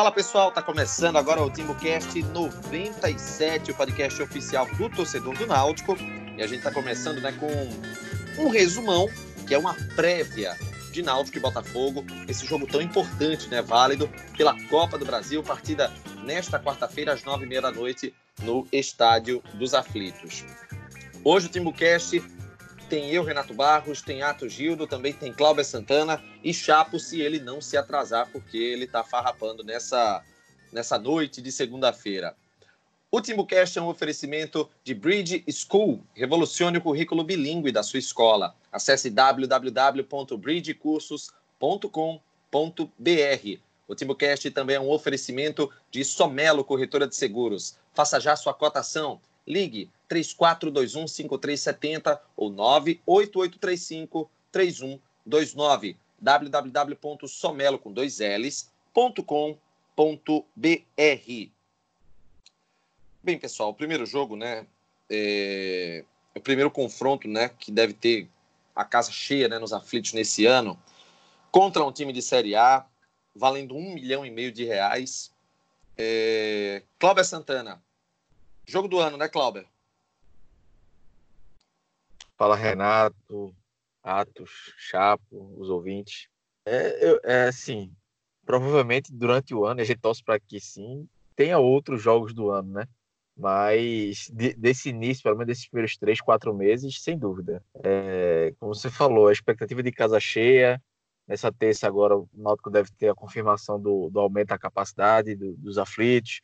Fala pessoal, tá começando agora o TimbuCast 97, o podcast oficial do torcedor do Náutico. E a gente tá começando né, com um resumão, que é uma prévia de Náutico e Botafogo, esse jogo tão importante, né, válido pela Copa do Brasil, partida nesta quarta-feira às nove e meia da noite no Estádio dos Aflitos. Hoje o TimbuCast tem eu, Renato Barros, tem Ato Gildo, também tem Cláudia Santana e Chapo se ele não se atrasar, porque ele está farrapando nessa, nessa noite de segunda-feira. O TimbuCast é um oferecimento de Bridge School. Revolucione o currículo bilíngue da sua escola. Acesse www.bridgecursos.com.br. O TimbuCast também é um oferecimento de Somelo Corretora de Seguros. Faça já sua cotação. Ligue 3421-5370 ou 98835-3129 www.somelo com dois Bem, pessoal, o primeiro jogo, né, é... o primeiro confronto, né, que deve ter a casa cheia, né, nos aflitos nesse ano, contra um time de Série A, valendo um milhão e meio de reais. É... Cláudia Santana, jogo do ano, né, Cláudia? Fala Renato, Atos, Chapo, os ouvintes. É, eu, é assim, provavelmente durante o ano, a gente torce para que sim, tenha outros jogos do ano, né? Mas de, desse início, pelo menos desses primeiros três, quatro meses, sem dúvida. É, como você falou, a expectativa de casa cheia. Nessa terça agora o Náutico deve ter a confirmação do, do aumento da capacidade do, dos aflitos.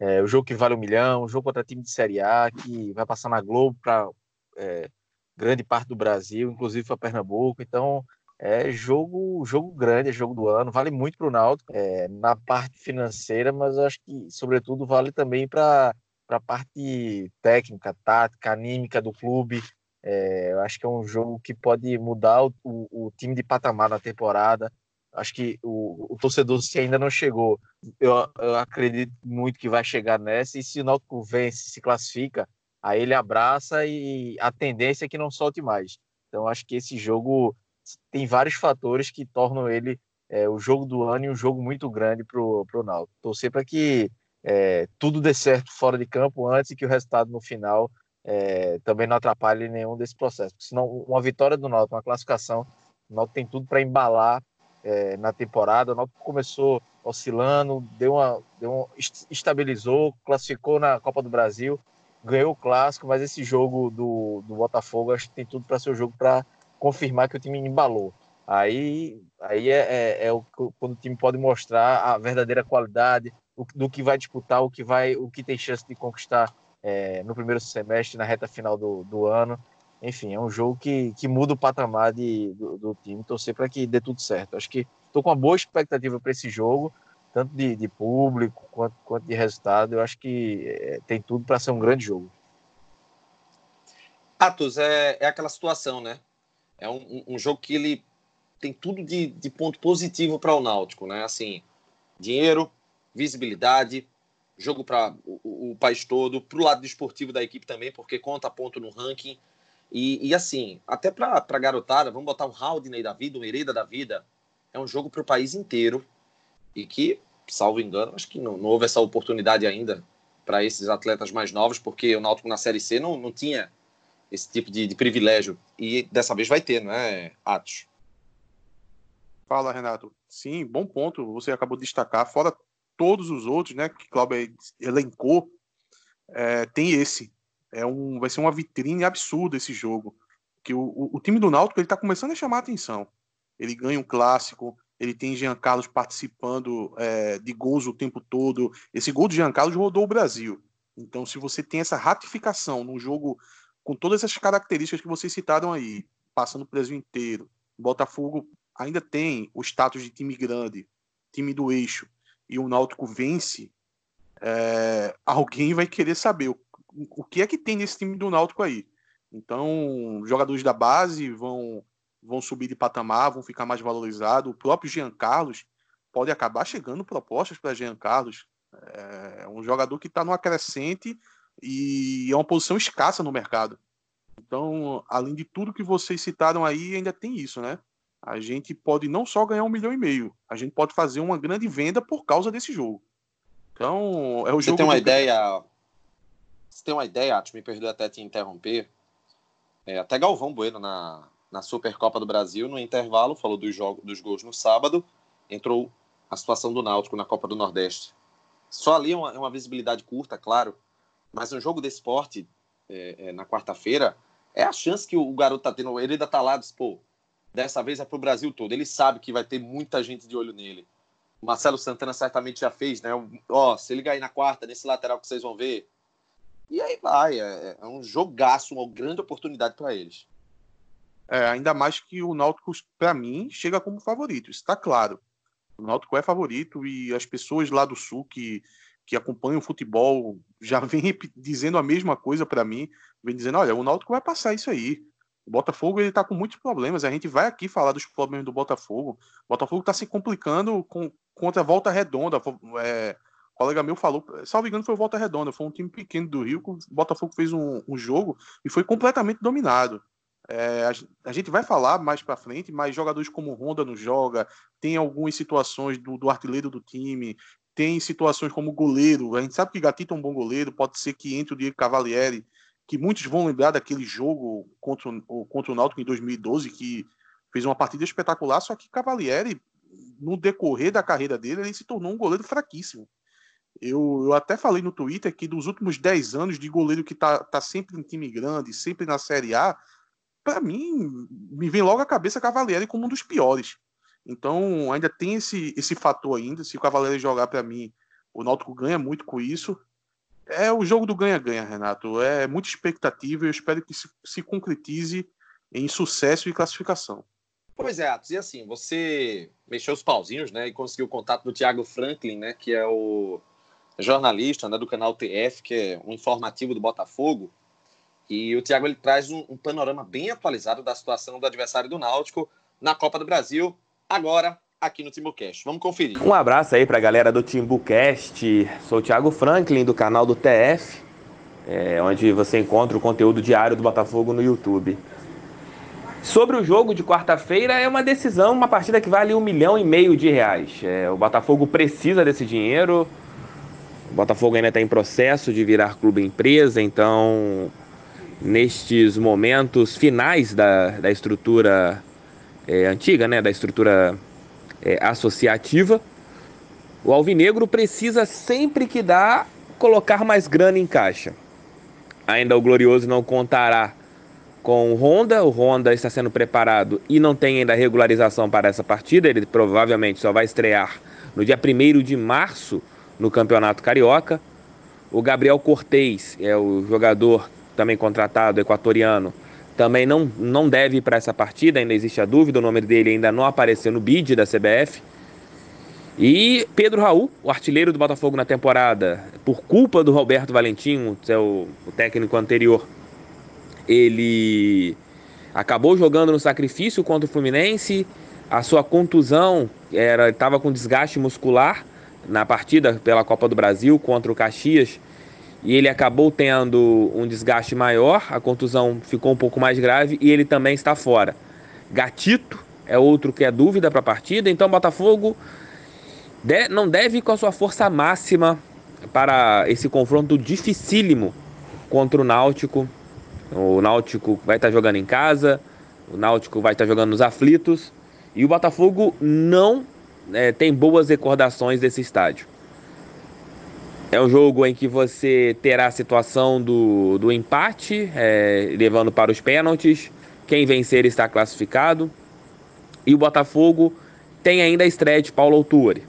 É, o jogo que vale um milhão, o jogo contra time de Série A, que vai passar na Globo para é, grande parte do Brasil, inclusive para Pernambuco. Então, é jogo, jogo grande, é jogo do ano, vale muito para o Náutico é, na parte financeira, mas acho que, sobretudo, vale também para a parte técnica, tática, anímica do clube. É, eu acho que é um jogo que pode mudar o, o, o time de patamar na temporada. Acho que o, o, torcedor, se ainda não chegou, eu, eu acredito muito que vai chegar nessa. E se o Náutico vence, se classifica, aí ele abraça e a tendência é que não solte mais. Então acho que esse jogo tem vários fatores que tornam ele é, o jogo do ano e um jogo muito grande para o Náutico. Torcer para que é, tudo dê certo fora de campo antes e que o resultado no final é, também não atrapalhe nenhum desse processo. Porque senão uma vitória do Náutico, uma classificação, o Náutico tem tudo para embalar é, na temporada. O Náutico começou oscilando, deu uma, deu uma, estabilizou, classificou na Copa do Brasil, ganhou o clássico, mas esse jogo do, do Botafogo acho que tem tudo para ser o jogo para confirmar que o time embalou. Aí, aí é, é, é o, quando o time pode mostrar a verdadeira qualidade o, do que vai disputar, o que vai, o que tem chance de conquistar é, no primeiro semestre, na reta final do, do ano. Enfim, é um jogo que, que muda o patamar de, do, do time. Torcer para que dê tudo certo. Acho que estou com uma boa expectativa para esse jogo tanto de, de público quanto, quanto, de resultado. Eu acho que é, tem tudo para ser um grande jogo. Atos, é, é aquela situação, né? É um, um jogo que ele tem tudo de, de ponto positivo para o Náutico, né? Assim, dinheiro, visibilidade, jogo para o, o, país todo, para o lado esportivo da equipe também, porque conta ponto no ranking. E, e assim, até para a garotada, vamos botar um Haldney da vida, um Hereda da vida, é um jogo para o país inteiro e que, salvo engano, acho que não, não houve essa oportunidade ainda para esses atletas mais novos, porque o Náutico na Série C não, não tinha esse tipo de, de privilégio. E dessa vez vai ter, não é, Atos? Fala, Renato. Sim, bom ponto. Você acabou de destacar. Fora todos os outros, né, que Cláudio elencou, é, tem esse. É um, vai ser uma vitrine absurda esse jogo. Que o, o, o time do Náutico ele está começando a chamar a atenção. Ele ganha um clássico, ele tem Jean Carlos participando é, de gols o tempo todo. Esse gol de Jean Carlos rodou o Brasil. Então, se você tem essa ratificação num jogo com todas essas características que vocês citaram aí, passando o Brasil inteiro, Botafogo ainda tem o status de time grande, time do eixo, e o Náutico vence, é, alguém vai querer saber o, que é que tem nesse time do Náutico aí. Então, jogadores da base vão vão subir de patamar, vão ficar mais valorizados. O próprio Jean Carlos pode acabar chegando propostas para Jean Carlos. É um jogador que está no acrescente e é uma posição escassa no mercado. Então, além de tudo que vocês citaram aí, ainda tem isso, né? a gente pode não só ganhar um milhão e meio, a gente pode fazer uma grande venda por causa desse jogo. Então, é o Você jogo. tem uma ideia. Você tem uma ideia, Atos, me perdoe até te interromper. É, até Galvão Bueno na, na Supercopa do Brasil, no intervalo, falou dos, jogos, dos gols no sábado, entrou a situação do Náutico na Copa do Nordeste. Só ali é uma, é uma visibilidade curta, claro, mas um jogo desse porte, é, é, na quarta-feira, é a chance que o garoto tá tendo. Ele ainda tá lá, diz, pô, dessa vez é pro Brasil todo. Ele sabe que vai ter muita gente de olho nele. O Marcelo Santana certamente já fez, né? Ó, se ele cair na quarta, nesse lateral que vocês vão ver. E aí vai, é, é um jogaço, uma grande oportunidade para eles. É, ainda mais que o Náutico, para mim, chega como favorito. Isso está claro. O Náutico é favorito e as pessoas lá do Sul que, que acompanham o futebol já vêm dizendo a mesma coisa para mim. Vem dizendo: olha, o Náutico vai passar isso aí. O Botafogo ele tá com muitos problemas. A gente vai aqui falar dos problemas do Botafogo. O Botafogo está se complicando com, contra a Volta Redonda. É, colega meu falou, salvo engano, foi o Volta Redonda. Foi um time pequeno do Rio. O Botafogo fez um, um jogo e foi completamente dominado. É, a, a, gente vai falar mais para frente, mas jogadores como Honda não joga, tem algumas situações do, do, artilheiro do time, tem situações como goleiro. A gente sabe que Gatito é um bom goleiro, pode ser que entre o Diego Cavalieri, que muitos vão lembrar daquele jogo contra o, contra o Náutico em 2012, que fez uma partida espetacular, só que Cavalieri, no decorrer da carreira dele, ele se tornou um goleiro fraquíssimo. Eu, eu, até falei no Twitter que dos últimos 10 anos de goleiro que tá, tá sempre em time grande, sempre na Série A, para mim, me vem logo a cabeça Cavalieri como um dos piores. Então, ainda tem esse, esse fator ainda. Se o Cavalieri jogar para mim, o Náutico ganha muito com isso. É o jogo do ganha-ganha, Renato. É muita expectativa e eu espero que se, se, concretize em sucesso e classificação. Pois é, Atos. E assim, você mexeu os pauzinhos, né? E conseguiu o contato do Thiago Franklin, né? Que é o jornalista né, do canal TF, que é um informativo do Botafogo. E o Thiago ele traz um, um, panorama bem atualizado da situação do adversário do Náutico na Copa do Brasil, agora aqui no Timbucast. Vamos conferir. Um abraço aí para a galera do Timbucast. Sou o Thiago Franklin, do canal do TF, é, onde você encontra o conteúdo diário do Botafogo no YouTube. Sobre o jogo de quarta-feira, é uma decisão, uma partida que vale um milhão e meio de reais. É, o Botafogo precisa desse dinheiro. Botafogo ainda está em processo de virar clube empresa, então nestes momentos finais da, da estrutura é, antiga, né, da estrutura é, associativa, o Alvinegro precisa sempre que dá colocar mais grana em caixa. Ainda o Glorioso não contará com o Honda, o Honda está sendo preparado e não tem ainda regularização para essa partida, ele provavelmente só vai estrear no dia 1 de março no Campeonato Carioca. O Gabriel Cortez é o jogador também contratado, equatoriano, também não, não deve ir para essa partida, ainda existe a dúvida, o nome dele ainda não apareceu no bid da CBF. E Pedro Raul, o artilheiro do Botafogo na temporada, por culpa do Roberto Valentim, seu, o técnico anterior, ele acabou jogando no sacrifício contra o Fluminense, a sua contusão era estava com desgaste muscular na partida pela Copa do Brasil contra o Caxias, e ele acabou tendo um desgaste maior, a contusão ficou um pouco mais grave e ele também está fora. Gatito é outro que é dúvida para a partida, então Botafogo de, não deve ir com a sua força máxima para esse confronto dificílimo contra o Náutico. O Náutico vai estar jogando em casa, o Náutico vai estar jogando nos aflitos e o Botafogo não é, tem boas recordações desse estádio. É um jogo em que você terá a situação do, do empate, é, levando para os pênaltis. Quem vencer está classificado. E o Botafogo tem ainda a estreia de Paulo Autuori.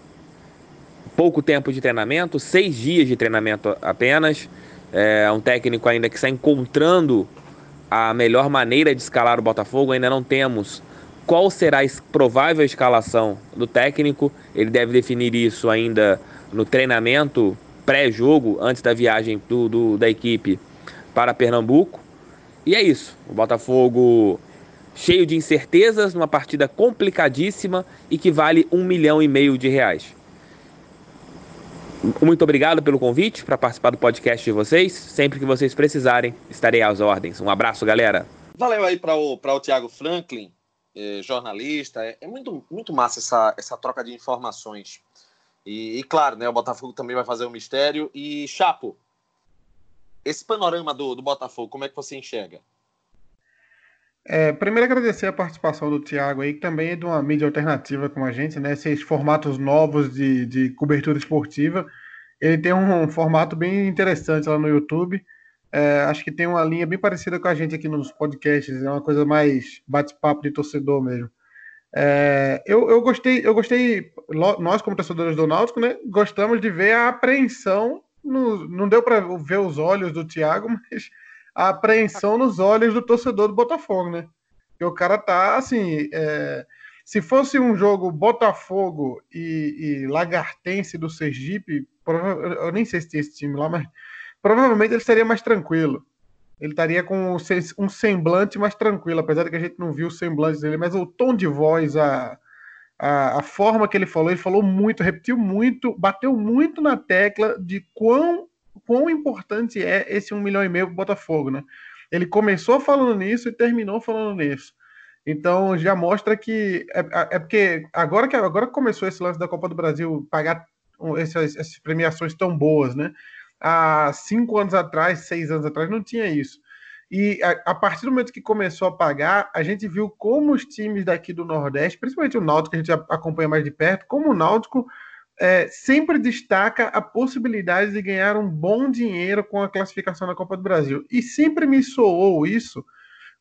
Pouco tempo de treinamento, seis dias de treinamento apenas. É um técnico ainda que está encontrando a melhor maneira de escalar o Botafogo. Ainda não temos qual será a provável escalação do técnico. Ele deve definir isso ainda no treinamento pré-jogo, antes da viagem do, do, da equipe para Pernambuco. E é isso. O Botafogo cheio de incertezas, numa partida complicadíssima e que vale um milhão e meio de reais. Muito obrigado pelo convite para participar do podcast de vocês. Sempre que vocês precisarem, estarei às ordens. Um abraço, galera. Valeu aí para o, o Thiago Franklin. É, jornalista. É, é, muito, muito massa essa, essa troca de informações. E, e, claro, né, o Botafogo também vai fazer um mistério. E, Chapo, esse panorama do, do Botafogo, como é que você enxerga? É, primeiro agradecer a participação do Thiago aí, que também é de uma mídia alternativa com a gente, né? Esses formatos novos de, de cobertura esportiva. Ele tem um, um formato bem interessante lá no YouTube. É, acho que tem uma linha bem parecida com a gente aqui nos podcasts, é uma coisa mais bate-papo de torcedor mesmo. É, eu, eu gostei, eu gostei, nós como torcedores do Náutico, né, gostamos de ver a apreensão, no, não deu para ver os olhos do Thiago, mas a apreensão nos olhos do torcedor do Botafogo, né? E o cara tá assim, é, se fosse um jogo Botafogo e, e Lagartense do Sergipe, eu nem sei se tem esse time lá, mas provavelmente ele estaria mais tranquilo. Ele estaria com um semblante mais tranquilo, apesar de que a gente não viu o semblante dele, mas o tom de voz, a, a, a forma que ele falou, ele falou muito, repetiu muito, bateu muito na tecla de quão, quão importante é esse um milhão e meio para o Botafogo, né? Ele começou falando nisso e terminou falando nisso. Então já mostra que é, é, é porque agora que agora começou esse lance da Copa do Brasil pagar essas, essas premiações tão boas, né? Há cinco anos atrás, seis anos atrás, não tinha isso. E a, a, partir do momento que começou a pagar, a gente viu como os times daqui do Nordeste, principalmente o Náutico, que a gente acompanha mais de perto, como o Náutico é, sempre destaca a possibilidade de ganhar um bom dinheiro com a classificação na Copa do Brasil. E sempre me soou isso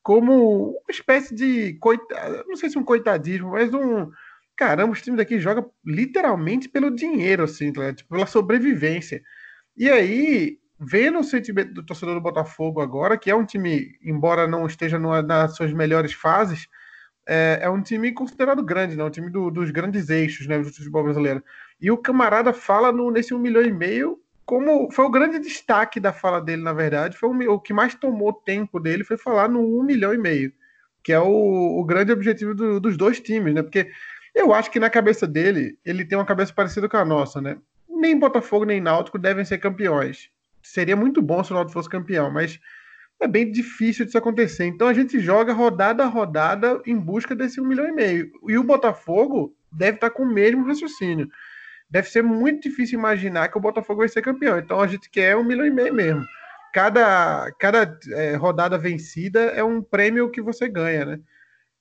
como uma espécie de coitado, não sei se um coitadismo, mas um caramba, os times daqui jogam literalmente pelo dinheiro, assim, tá? tipo, pela sobrevivência. E aí, vendo o sentimento do torcedor do Botafogo agora, que é um time, embora não esteja numa, nas suas melhores fases, é, é, um time considerado grande, né? um time do, dos grandes eixos né, do futebol brasileiro. E o camarada fala no, nesse um milhão e meio, como foi o grande destaque da fala dele, na verdade, foi o, o que mais tomou tempo dele foi falar no um milhão e meio, que é o, o grande objetivo do, dos dois times, né? Porque eu acho que na cabeça dele, ele tem uma cabeça parecida com a nossa, né? Nem Botafogo nem Náutico devem ser campeões. Seria muito bom se o Náutico fosse campeão, mas é bem difícil disso acontecer. Então a gente joga rodada a rodada em busca desse um milhão e meio. E o Botafogo deve estar com o mesmo raciocínio. Deve ser muito difícil imaginar que o Botafogo vai ser campeão. Então a gente quer um milhão e meio mesmo. Cada, cada é, rodada vencida é um prêmio que você ganha, né?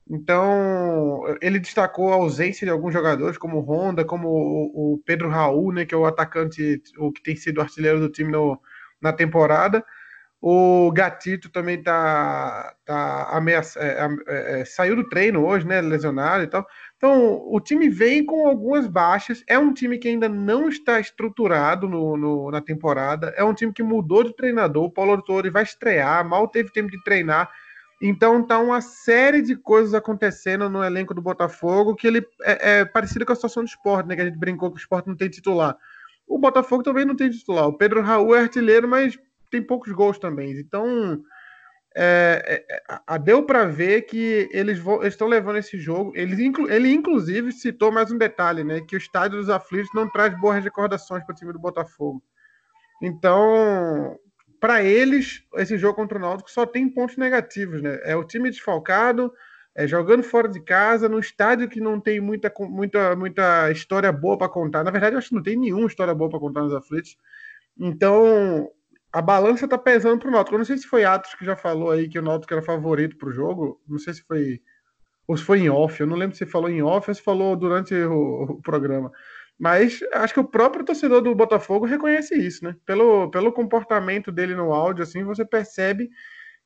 Então, ele destacou a ausência de alguns jogadores, como o Honda, como o, Pedro Raul, né, que é o atacante, o que tem sido artilheiro do time no, na temporada. O Gatito também tá, tá ameaça, é, é, é, saiu do treino hoje, né, lesionado e tal. Então, o time vem com algumas baixas. É um time que ainda não está estruturado no, no na temporada. É um time que mudou de treinador. O Paulo Autori vai estrear, mal teve tempo de treinar então tá uma série de coisas acontecendo no elenco do Botafogo que ele é, é parecido com a situação do esporte, né? Que a gente brincou que o esporte não tem titular. O Botafogo também não tem titular. O Pedro Raul é artilheiro, mas tem poucos gols também. Então é, é, deu para ver que eles estão levando esse jogo. Ele, inclu, ele, inclusive, citou mais um detalhe, né? Que o estádio dos aflitos não traz boas recordações para o time do Botafogo. Então, para eles, esse jogo contra o Náutico só tem pontos negativos, né? É o time desfalcado, é, jogando fora de casa, num estádio que não tem muita, muita, muita história boa para contar. Na verdade, eu acho que não tem nenhuma história boa para contar nos aflitos. Então, a balança está pesando para o Náutico. Eu não sei se foi Atos que já falou aí que o Náutico era favorito para o jogo. Não sei se foi ou se foi em off. Eu não lembro se falou em off ou se falou durante o, o programa. Mas acho que o próprio torcedor do Botafogo reconhece isso, né? Pelo, pelo comportamento dele no áudio, assim, você percebe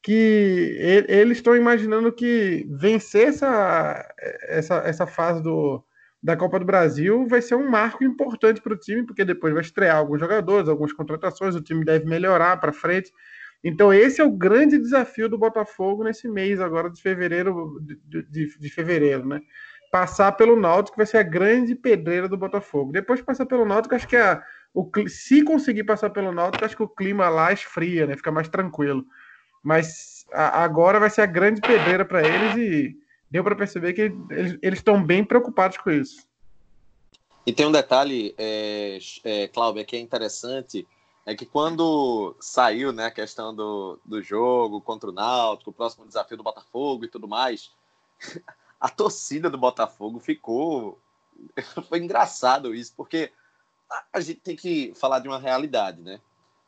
que eles estão imaginando que vencer essa, essa, essa fase do, da Copa do Brasil vai ser um marco importante para o time, porque depois vai estrear alguns jogadores, algumas contratações, o time deve melhorar para frente. Então, esse é o grande desafio do Botafogo nesse mês agora de fevereiro, de, de, de fevereiro, né? Passar pelo Náutico vai ser a grande pedreira do Botafogo. Depois de passar pelo Náutico, acho que a, o, se conseguir passar pelo Náutico, acho que o clima lá esfria, né? Fica mais tranquilo. Mas a, agora vai ser a grande pedreira para eles e deu para perceber que eles estão bem preocupados com isso. E tem um detalhe, é, é, Cláudio, que é interessante, é que quando saiu né, a questão do, do jogo contra o Náutico, o próximo desafio do Botafogo e tudo mais, a torcida do Botafogo ficou. Foi engraçado isso, porque a gente tem que falar de uma realidade, né?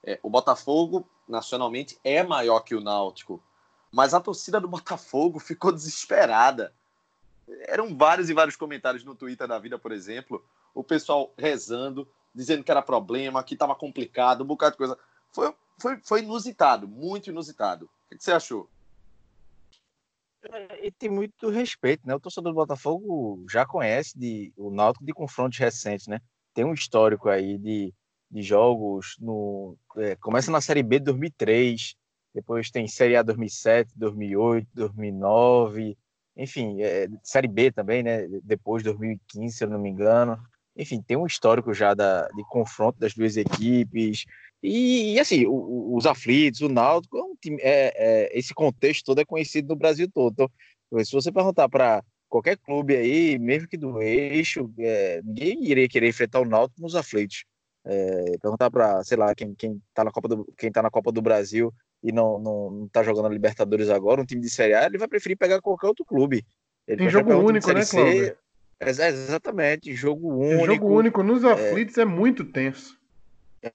É, o Botafogo, nacionalmente, é maior que o Náutico, mas a torcida do Botafogo ficou desesperada. Eram vários e vários comentários no Twitter da vida, por exemplo, o pessoal rezando, dizendo que era problema, que estava complicado, um bocado de coisa. Foi, foi, foi inusitado, muito inusitado. O que você achou? É, e tem muito respeito, né? O torcedor do Botafogo já conhece de, o Náutico de confrontos recentes, né? Tem um histórico aí de, de jogos no é, começa na Série B de 2003, depois tem Série A 2007, 2008, 2009, enfim, é, Série B também, né? Depois de 2015, se eu não me engano. Enfim, tem um histórico já da, de confronto das duas equipes, e, e assim, o, os aflitos, o Náutico, é um time, é, é, esse contexto todo é conhecido no Brasil todo. Então, se você perguntar para qualquer clube aí, mesmo que do eixo, é, ninguém iria querer enfrentar o Náutico nos aflitos. É, perguntar para, sei lá, quem, quem tá na Copa do quem tá na Copa do Brasil e não, não, não tá jogando a Libertadores agora, um time de Série A, ele vai preferir pegar qualquer outro clube. Ele Tem jogo único, né, Cláudio? É, exatamente, jogo único. jogo único nos aflitos é, é muito tenso.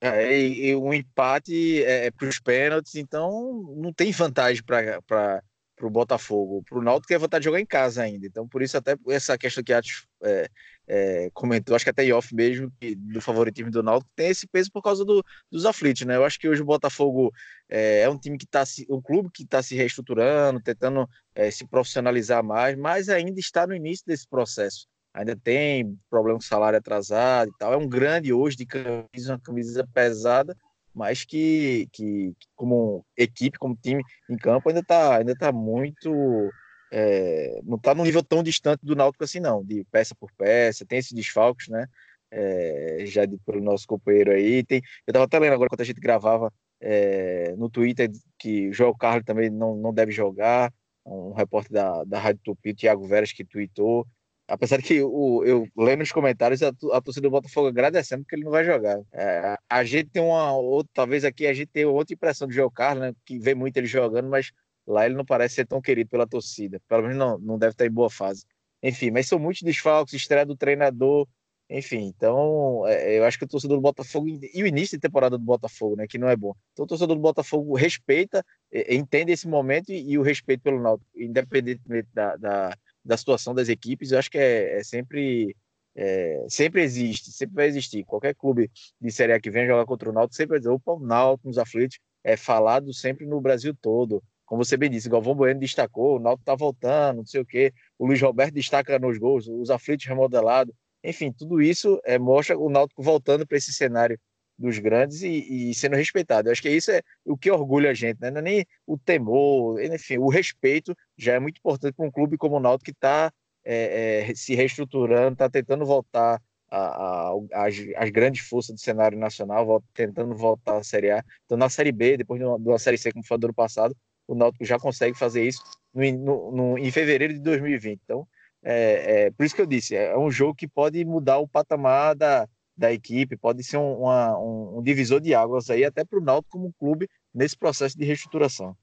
É, e, um empate é, é para os pênaltis, então não tem vantagem para o Botafogo. Para o Náutico é vantagem de jogar em casa ainda. Então, por isso, até essa questão que a Atos é, é, comentou, acho que até off mesmo, que, do favoritismo do Náutico, tem esse peso por causa do, dos aflitos, né? Eu acho que hoje o Botafogo é, é um time que está um clube que está se reestruturando, tentando é, se profissionalizar mais, mas ainda está no início desse processo ainda tem problema com salário atrasado e tal. É um grande hoje de camisa, uma camisa pesada, mas que, que como equipe, como time em campo, ainda está ainda tá muito. É, não está num nível tão distante do Náutico assim, não, de peça por peça, tem esses desfalques, né? É, já de, pelo nosso companheiro aí. Tem, eu estava até lendo agora quando a gente gravava é, no Twitter que João Carlos também não, não deve jogar. Um repórter da, da Rádio Tupi, o Thiago Veras, que tweetou. Apesar que o, eu lendo nos comentários a, a torcida do Botafogo agradecendo porque ele não vai jogar. É, a gente tem uma talvez aqui a gente tenha outra impressão do João Carlos, né, que vê muito ele jogando, mas lá ele não parece ser tão querido pela torcida. Pelo menos não, não deve estar em boa fase. Enfim, mas são muitos desfalques, estreia do treinador, enfim, então é, eu acho que o torcedor do Botafogo e o início de temporada do Botafogo, né, que não é bom. Então o torcedor do Botafogo respeita, entende esse momento e, e o respeito pelo Náutico, independentemente da, da da situação das equipes, eu acho que é, é sempre é, sempre existe, sempre vai existir. Qualquer clube de Série A que vem jogar contra o Náutico sempre vai dizer, opa, o Náutico nos aflitos é falado sempre no Brasil todo. Como você bem disse, Galvão Bueno destacou, o Náutico tá voltando, não sei o quê. O Luiz Roberto destaca nos gols, os aflitos remodelados. Enfim, tudo isso é, mostra o Náutico voltando para esse cenário dos grandes e, e, sendo respeitado. Eu acho que isso é o que orgulha a gente, né? Não é nem o temor, enfim, o respeito já é muito importante para um clube como o Náutico que está é, é, se reestruturando, está tentando voltar às grandes forças do cenário nacional, tentando voltar à Série A. Então, na Série B, depois de uma, de uma Série C como foi do ano passado, o Náutico já consegue fazer isso no, no, no, em fevereiro de 2020. Então, é, é, por isso que eu disse, é um jogo que pode mudar o patamar da, da equipe, pode ser um, uma, um, um divisor de águas aí até para o Náutico como clube nesse processo de reestruturação.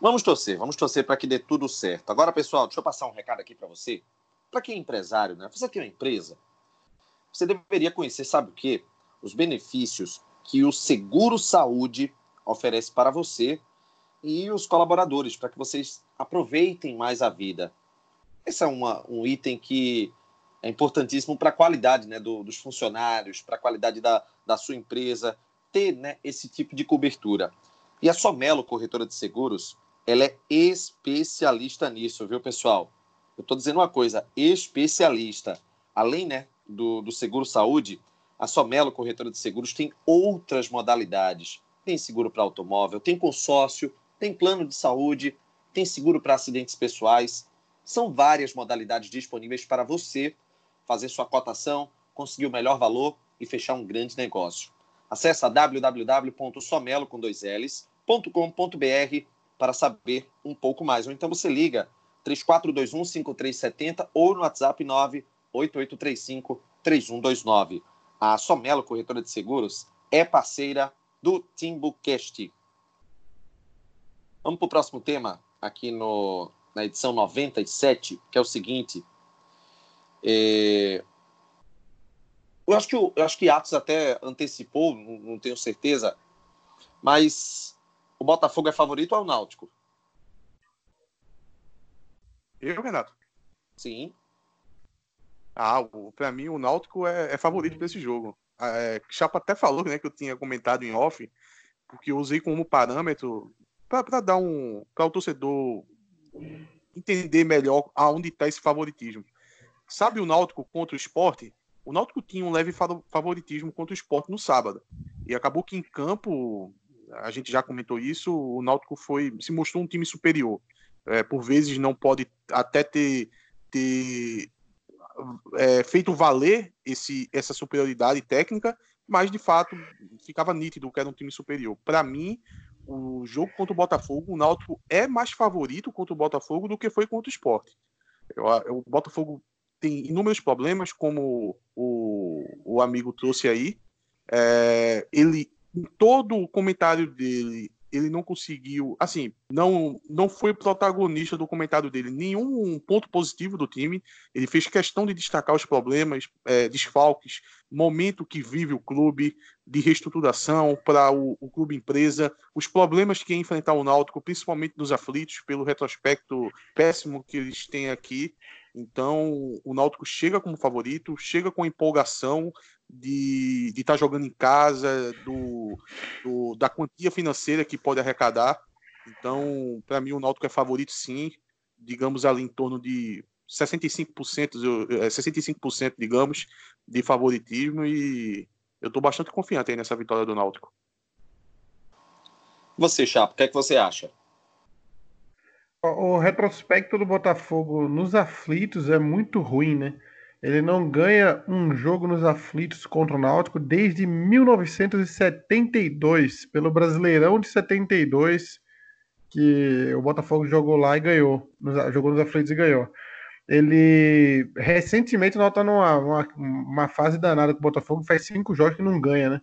Vamos torcer, vamos torcer para que dê tudo certo. Agora, pessoal, deixa eu passar um recado aqui para você. Para quem é empresário, né? Você tem uma empresa, você deveria conhecer, sabe o quê? Os benefícios que o Seguro Saúde oferece para você e os colaboradores, para que vocês aproveitem mais a vida. Esse é uma, um item que é importantíssimo para a qualidade né, do, dos funcionários, para a qualidade da, da sua empresa, ter né, esse tipo de cobertura. E a Somelo Corretora de Seguros, ela é especialista nisso, viu, pessoal? Eu estou dizendo uma coisa, especialista. Além né, do, do seguro saúde, a Somelo Corretora de Seguros tem outras modalidades. Tem seguro para automóvel, tem consórcio, tem plano de saúde, tem seguro para acidentes pessoais. São várias modalidades disponíveis para você fazer sua cotação, conseguir o melhor valor e fechar um grande negócio. Acesse www.somelo.com.br para saber um pouco mais. Ou então você liga 3421-5370 ou no WhatsApp 98835-3129. A Somelo Corretora de Seguros é parceira do Timbucast. Vamos para o próximo tema aqui no na edição 97, que é o seguinte. É... Eu acho que o, eu acho que Atos até antecipou, não, não tenho certeza, mas o Botafogo é favorito ou é o Náutico? Eu, Renato? Sim. Ah, para mim o Náutico é, é favorito para esse jogo. É, Chapa até falou né, que eu tinha comentado em off, porque eu usei como parâmetro para dar um. para o torcedor entender melhor aonde está esse favoritismo. Sabe o Náutico contra o esporte? O Náutico tinha um leve favoritismo contra o esporte no sábado. E acabou que em campo, a gente já comentou isso, o Náutico foi se mostrou um time superior. É, por vezes não pode até ter, ter é, feito valer esse, essa superioridade técnica, mas de fato ficava nítido que era um time superior. Para mim, o jogo contra o Botafogo, o Náutico é mais favorito contra o Botafogo do que foi contra o Sport. O Botafogo tem inúmeros problemas, como o, o amigo trouxe aí. É, ele, em todo o comentário dele, ele não conseguiu, assim, não não foi protagonista do comentário dele, nenhum ponto positivo do time. Ele fez questão de destacar os problemas, é, desfalques, momento que vive o clube de reestruturação para o, o, clube empresa, os problemas que ia enfrentar o Náutico, principalmente nos aflitos, pelo retrospecto péssimo que eles têm aqui. Então, o Náutico chega como favorito, chega com empolgação de estar tá jogando em casa, do, do, da quantia financeira que pode arrecadar. Então, para mim, o Náutico é favorito sim, digamos ali em torno de 65%, 65%, é, digamos, de favoritismo e eu estou bastante confiante nessa vitória do Náutico. Você, Chapo, o que é que você acha? O retrospecto do Botafogo nos aflitos é muito ruim, né? Ele não ganha um jogo nos aflitos contra o Náutico desde 1972, pelo Brasileirão de 72, que o Botafogo jogou lá e ganhou. Jogou nos aflitos e ganhou. Ele recentemente não está numa uma, uma, fase danada com o Botafogo, faz cinco jogos que não ganha, né?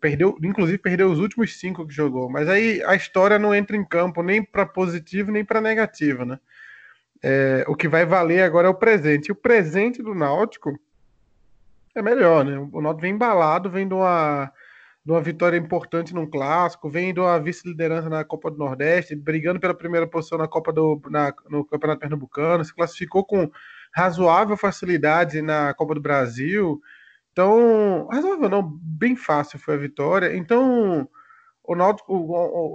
Perdeu, inclusive perdeu os últimos cinco que jogou. Mas aí a história não entra em campo nem para positivo nem para negativo, né? É, o que vai valer agora é o presente. E o presente do Náutico é melhor, né? O Náutico vem embalado, vem de uma, de uma vitória importante num clássico, vem de uma vice-liderança na Copa do Nordeste, brigando pela primeira posição na Copa do na, no Campeonato Pernambucano, se classificou com razoável facilidade na Copa do Brasil. Então, razoável não, bem fácil foi a vitória. Então, o Náutico,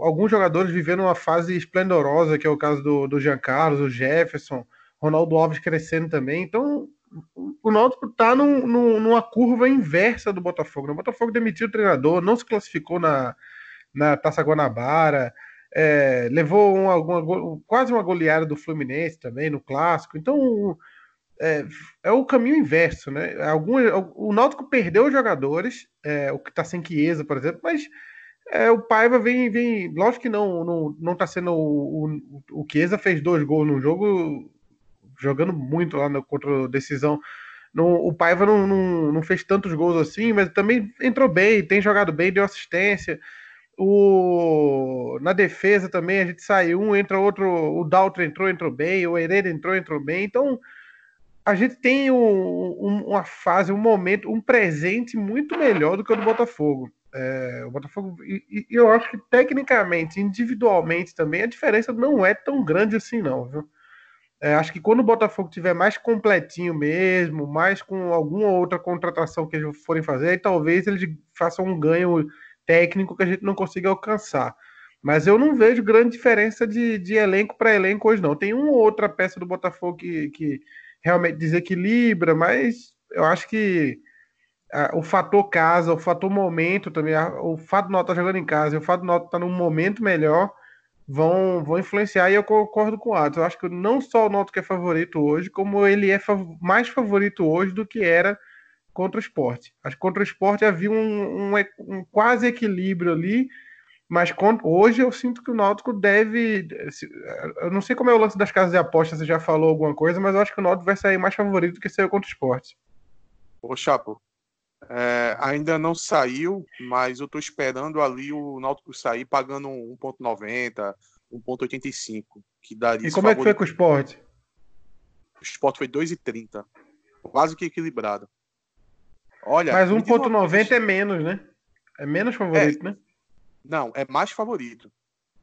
alguns jogadores vivendo uma fase esplendorosa, que é o caso do, do Jean Carlos, o Jefferson, Ronaldo Alves crescendo também. Então, o Náutico está num, num, numa curva inversa do Botafogo. Né? O Botafogo demitiu o treinador, não se classificou na, na Taça Guanabara, é, levou uma, uma, quase uma goleada do Fluminense também no clássico. Então, é, é o caminho inverso, né? Algum, o Náutico perdeu os jogadores, é, o que está sem Chiesa, por exemplo, mas é, o Paiva vem, vem. Lógico que não, não, não tá sendo. O, o, o Chiesa fez dois gols no jogo, jogando muito lá no, contra a decisão. No, o Paiva não, não, não, fez tantos gols assim, mas também entrou bem, tem jogado bem, deu assistência. O, na defesa também a gente saiu um, entra outro. O Daltro entrou, entrou bem, o Hereda entrou, entrou bem. Então a gente tem um, um, uma fase, um momento, um presente muito melhor do que o do Botafogo. É, o Botafogo, e, e, eu acho que tecnicamente, individualmente também, a diferença não é tão grande assim, não, viu? É, acho que quando o Botafogo tiver mais completinho mesmo, mais com alguma outra contratação que eles forem fazer, aí talvez eles façam um ganho técnico que a gente não consiga alcançar. Mas eu não vejo grande diferença de, de elenco para elenco hoje, não. Tem uma ou outra peça do Botafogo que, que realmente desequilibra, mas eu acho que a, o fator casa, o fator momento também, o fato do Nota estar jogando em casa e o fato do Nota estar num momento melhor vão, vão influenciar e eu concordo com o Atos. Eu acho que não só o que é favorito hoje, como ele é fav mais favorito hoje do que era contra o esporte. Acho que contra o esporte havia um, um, um quase equilíbrio ali mas hoje eu sinto que o Náutico deve. Eu não sei como é o lance das casas de apostas, você já falou alguma coisa, mas eu acho que o Náutico vai sair mais favorito do que saiu contra o esporte. Ô, Chapo, é, ainda não saiu, mas eu estou esperando ali o Náutico sair pagando 1,90, 1,85. que daria E como é que foi com o esporte? O esporte foi 2,30. Quase que equilibrado. Olha, Mas me diz uma 1,90 coisa. é menos, né? É menos favorito, né? Não, é mais favorito.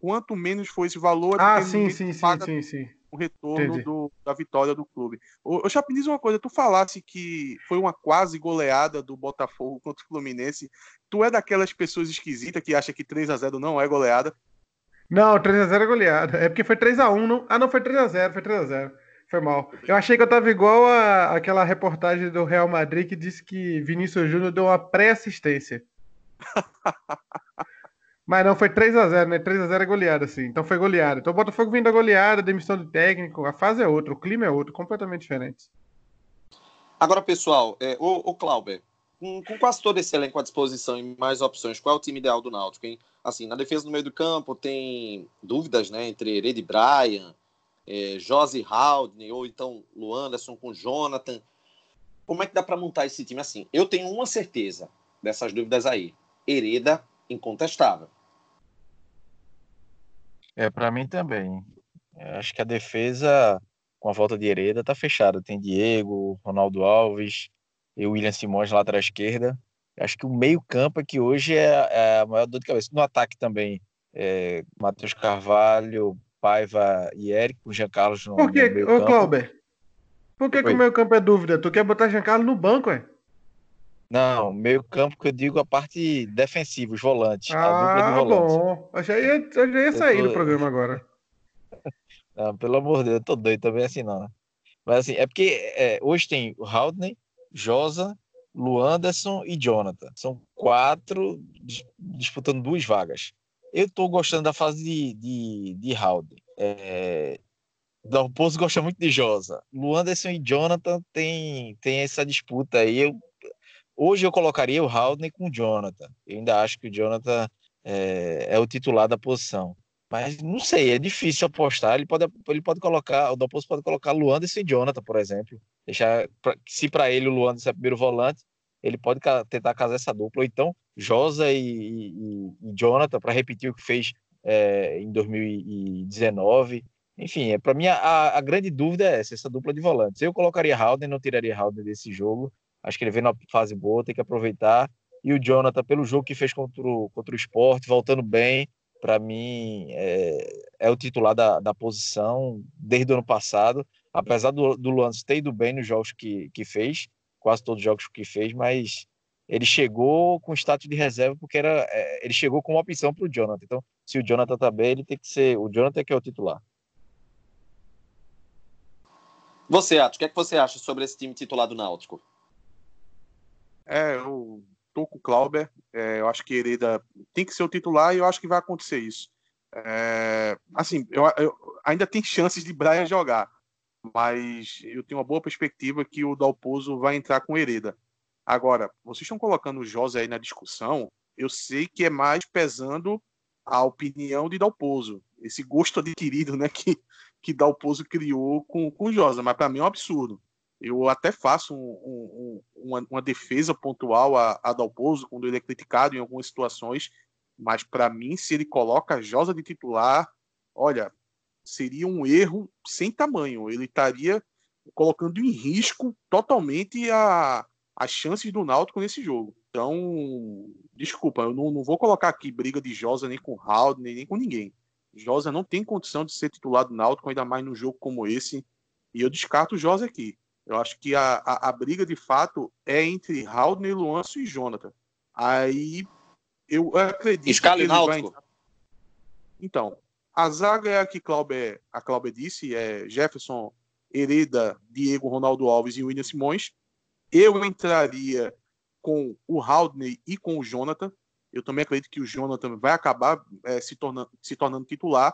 Quanto menos for esse valor, Ah, sim, sim, sim, sim, sim. o retorno do- da vitória do clube. Ô, ô Chape, diz uma coisa, tu falasse que foi uma quase goleada do Botafogo contra o Fluminense. Tu é daquelas pessoas esquisitas que acha que 3 a 0 não é goleada? Não, 3x0 é goleada. É porque foi 3x1, não? Ah, não, foi 3x0, foi 3x0. Foi mal. Eu achei que eu tava igual a, aquela reportagem do Real Madrid que disse que Vinícius Júnior deu uma pré-assistência. Mas não, foi 3x0, né? 3x0 é goleada, sim. Então foi goleada. Então o Botafogo vindo da goleada, demissão do técnico, a fase é outra, o clima é outro, completamente diferente. Agora, pessoal, é, o, o Clauber, com, com quase todo esse elenco à disposição e mais opções, qual é o time ideal do Náutico, hein? Assim, na defesa no meio do campo tem dúvidas, né, entre Hered e Brian, é, Josi Haldane, ou então Luanderson com Jonathan. Como é que dá para montar esse time assim? Eu tenho uma certeza dessas dúvidas aí. Hereda, incontestável. É, para mim também. É, acho que a defesa, com a volta de Hereda, tá fechada. Tem Diego, Ronaldo Alves e o William Simões na lateral esquerda. Acho que o meio-campo é que hoje é, é a maior dor de cabeça. No ataque também, é, Matheus Carvalho, Paiva e Eric, o Jean Carlos no, Por que, no meio ô. Clauber? Por que, que o meio campo é dúvida? Tu quer botar Giancarlo no banco, é? Não, meio campo que eu digo a parte defensiva, os volantes, Ah, volantes. bom. Eu já ia, eu já ia sair tô- do programa agora. Não, pelo amor de Deus, eu tô doido também assim não. né? Mas assim, é porque é, hoje tem o Haldane, Josa, Luanderson e Jonathan. São quatro dis- disputando duas vagas. Eu tô gostando da fase de, de, de Haldane. É, Dalpozo gosta muito de Josa. Luanderson e Jonathan tem, tem essa disputa aí. Eu, hoje eu colocaria o Haldane com o Jonathan. Eu ainda acho que o Jonathan é, é o titular da posição. Mas não sei, é difícil apostar. Ele pode, ele pode colocar, o Dalpozo pode colocar Luanderson e Jonathan, por exemplo. Deixar, se para ele o Luanderson é primeiro volante, ele pode tentar casar essa dupla. Ou então, Josa e, e- e Jonathan, para repetir o que fez é, em 2019. Enfim, é, para mim a, a grande dúvida é essa, essa dupla de volantes. Eu colocaria Haldane, não tiraria Haldane desse jogo. Acho que ele vem numa fase boa, tem que aproveitar. E o Jonathan, pelo jogo que fez contra o, contra o esporte, voltando bem, para mim é, é o titular da, da posição desde o ano passado. Apesar do, do Luanderson ter ido bem nos jogos que, que fez, quase todos os jogos que fez, mas ele chegou com status de reserva porque era, é, ele chegou com uma opção para o Jonathan. Então, se o Jonathan tá bem, ele tem que ser. O Jonathan que é o titular. Você, Atos, o que é que você acha sobre esse time titular do Náutico? É, eu tô com o Clauber. É, eu acho que Hereda tem que ser o titular e eu acho que vai acontecer isso. É, assim, eu, eu- ainda tem chances de Brian jogar, mas eu tenho uma boa perspectiva que o Dalpozo vai entrar com Hereda. Agora, vocês estão colocando o José aí na discussão, eu sei que é mais pesando a opinião de Dalpozo, esse gosto adquirido né, que, que Dalpozo criou com, com o Josa, mas para mim é um absurdo. Eu até faço um- um- um- uma, uma defesa pontual a, a Dalpozo quando ele é criticado em algumas situações, mas para mim, se ele coloca Josa de titular, olha, seria um erro sem tamanho. Ele estaria colocando em risco totalmente a, as chances do Náutico nesse jogo. Então, desculpa, eu não, não vou colocar aqui briga de Josa nem com Haldane, nem com ninguém. Josa não tem condição de ser titular do Náutico, ainda mais num jogo como esse. E eu descarto o Josa aqui. Eu acho que a, a, a briga de fato é entre Haldane, Luanço e Jonathan. Aí eu acredito Escala que ele vai entrar- Então, a zaga é a que Clauber, a Clauber disse, é Jefferson, Hereda, Diego, Ronaldo Alves e William Simões. Eu entraria com o Haldane e com o Jonathan. Eu também acredito que o Jonathan vai acabar é, se, tornando, se tornando titular.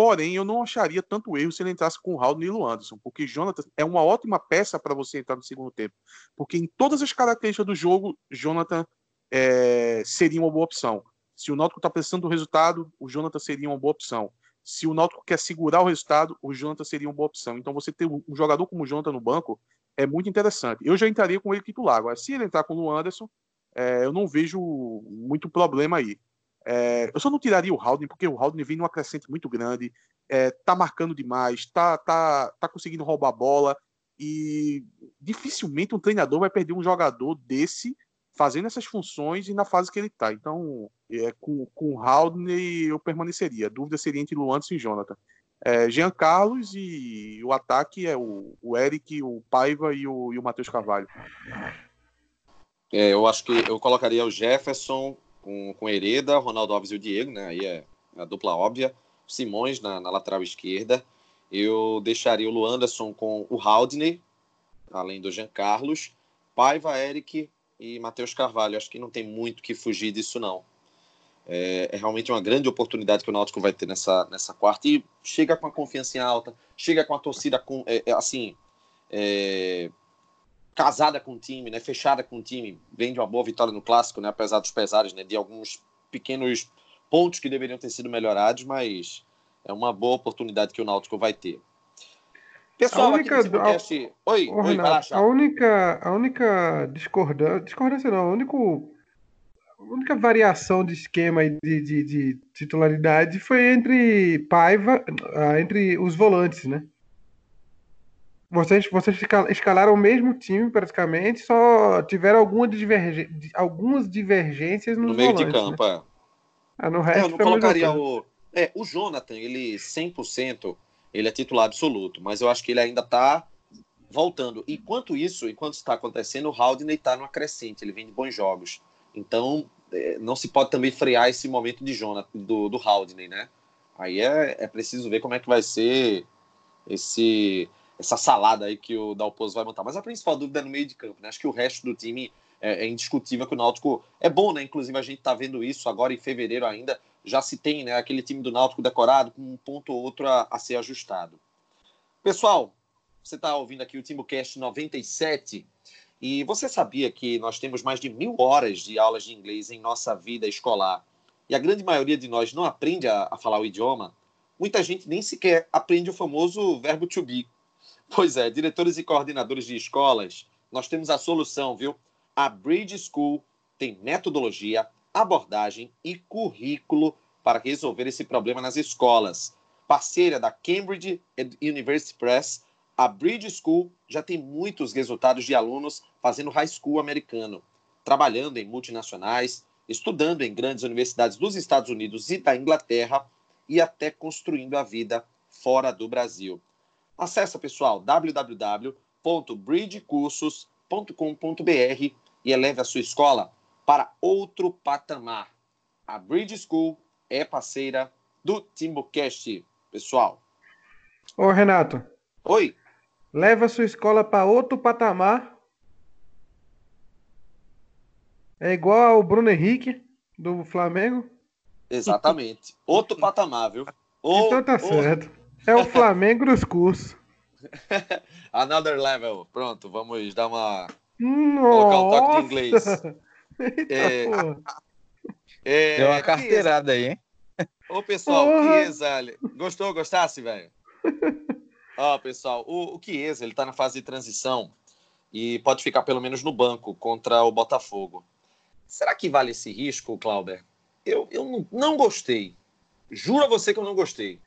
Porém, eu não acharia tanto erro se ele entrasse com o Haldane e o Anderson, porque Jonathan é uma ótima peça para você entrar no segundo tempo. Porque em todas as características do jogo, Jonathan é, seria uma boa opção. Se o Náutico está precisando do resultado, o Jonathan seria uma boa opção. Se o Náutico quer segurar o resultado, o Jonathan seria uma boa opção. Então, você ter um jogador como o Jonathan no banco é muito interessante. Eu já entraria com ele titular. Agora, se ele entrar com o Anderson, é, eu não vejo muito problema aí. É, eu só não tiraria o Haldane, porque o Haldane vem numa crescente muito grande. é, tá marcando demais, tá, tá, tá conseguindo roubar a bola e dificilmente um treinador vai perder um jogador desse fazendo essas funções e na fase que ele tá. Então, é, com, com o Haldane eu permaneceria. A dúvida seria entre Luantes e Jonathan. É, Jean Carlos e o ataque é o, o Eric, o Paiva e o, e o Matheus Carvalho. É, eu acho que eu colocaria o Jefferson com, com Hereda, Ronaldo Alves e o Diego, né? Aí é a dupla óbvia. Simões na, na lateral esquerda. Eu deixaria o Luanderson com o Haldney, além do Jean Carlos. Paiva, Eric e Matheus Carvalho. Acho que não tem muito que fugir disso, não. É, é, realmente uma grande oportunidade que o Náutico vai ter nessa, nessa quarta. E chega com a confiança em alta, chega com a torcida com, é, é assim, é, casada com o time, né, fechada com o time, vem de uma boa vitória no clássico, né, apesar dos pesares, né, de alguns pequenos pontos que deveriam ter sido melhorados, mas é uma boa oportunidade que o Náutico vai ter. Pessoal, a única, podcast... a... Oi, oi, Renato, a única, a única discordância, discordância não, a única, a única variação de esquema de, de, de titularidade foi entre Paiva, ah, entre os volantes, né? Vocês, vocês escalaram o mesmo time praticamente, só tiveram alguma divergência, algumas divergências nos no meio volantes, de campo. Né? É. Ah, no resto é, eu não colocaria o. É, o Jonathan, ele 100%, ele é titular absoluto, mas eu acho que ele ainda está voltando. Enquanto isso, enquanto está acontecendo, o Haldney está no crescente, ele vem de bons jogos. Então, é, não se pode também frear esse momento de Jonathan, do, do Haldney, né? Aí é, é preciso ver como é que vai ser esse essa salada aí que o Dalpozo vai montar. Mas a principal dúvida é no meio de campo, né? Acho que o resto do time é, é indiscutível que o Náutico é bom, né? Inclusive a gente está vendo isso agora em fevereiro ainda. Já se tem, né? Aquele time do Náutico decorado com um ponto ou outro a, a ser ajustado. Pessoal, você está ouvindo aqui o TimbuCast 97 e você sabia que nós temos mais de mil horas de aulas de inglês em nossa vida escolar e a grande maioria de nós não aprende a, a falar o idioma? Muita gente nem sequer aprende o famoso verbo to be. Pois é, diretores e coordenadores de escolas, nós temos a solução, viu? A Bridge School tem metodologia, abordagem e currículo para resolver esse problema nas escolas. Parceira da Cambridge University Press, a Bridge School já tem muitos resultados de alunos fazendo high school americano, trabalhando em multinacionais, estudando em grandes universidades dos Estados Unidos e da Inglaterra e até construindo a vida fora do Brasil. Acesse, pessoal, www.bridgecursos.com.br e eleve a sua escola para outro patamar. A Bridge School é parceira do TimbuCast, pessoal. Ô, Renato. Oi. Leva a sua escola para outro patamar. É igual ao Bruno Henrique, do Flamengo. Exatamente. Outro patamar, viu? então tá certo. É o Flamengo dos cursos. Another level. Pronto, vamos dar uma. Nossa. Colocar um toque de inglês. Eita, é... é... Deu uma carteirada aí, hein? Ô, pessoal, porra. Chiesa, gostou? Gostasse, velho? Ó, pessoal, o, o Chiesa, ele tá na fase de transição e pode ficar pelo menos no banco contra o Botafogo. Será que vale esse risco, Clauber? Eu, eu não, não gostei. Juro a você que eu não gostei.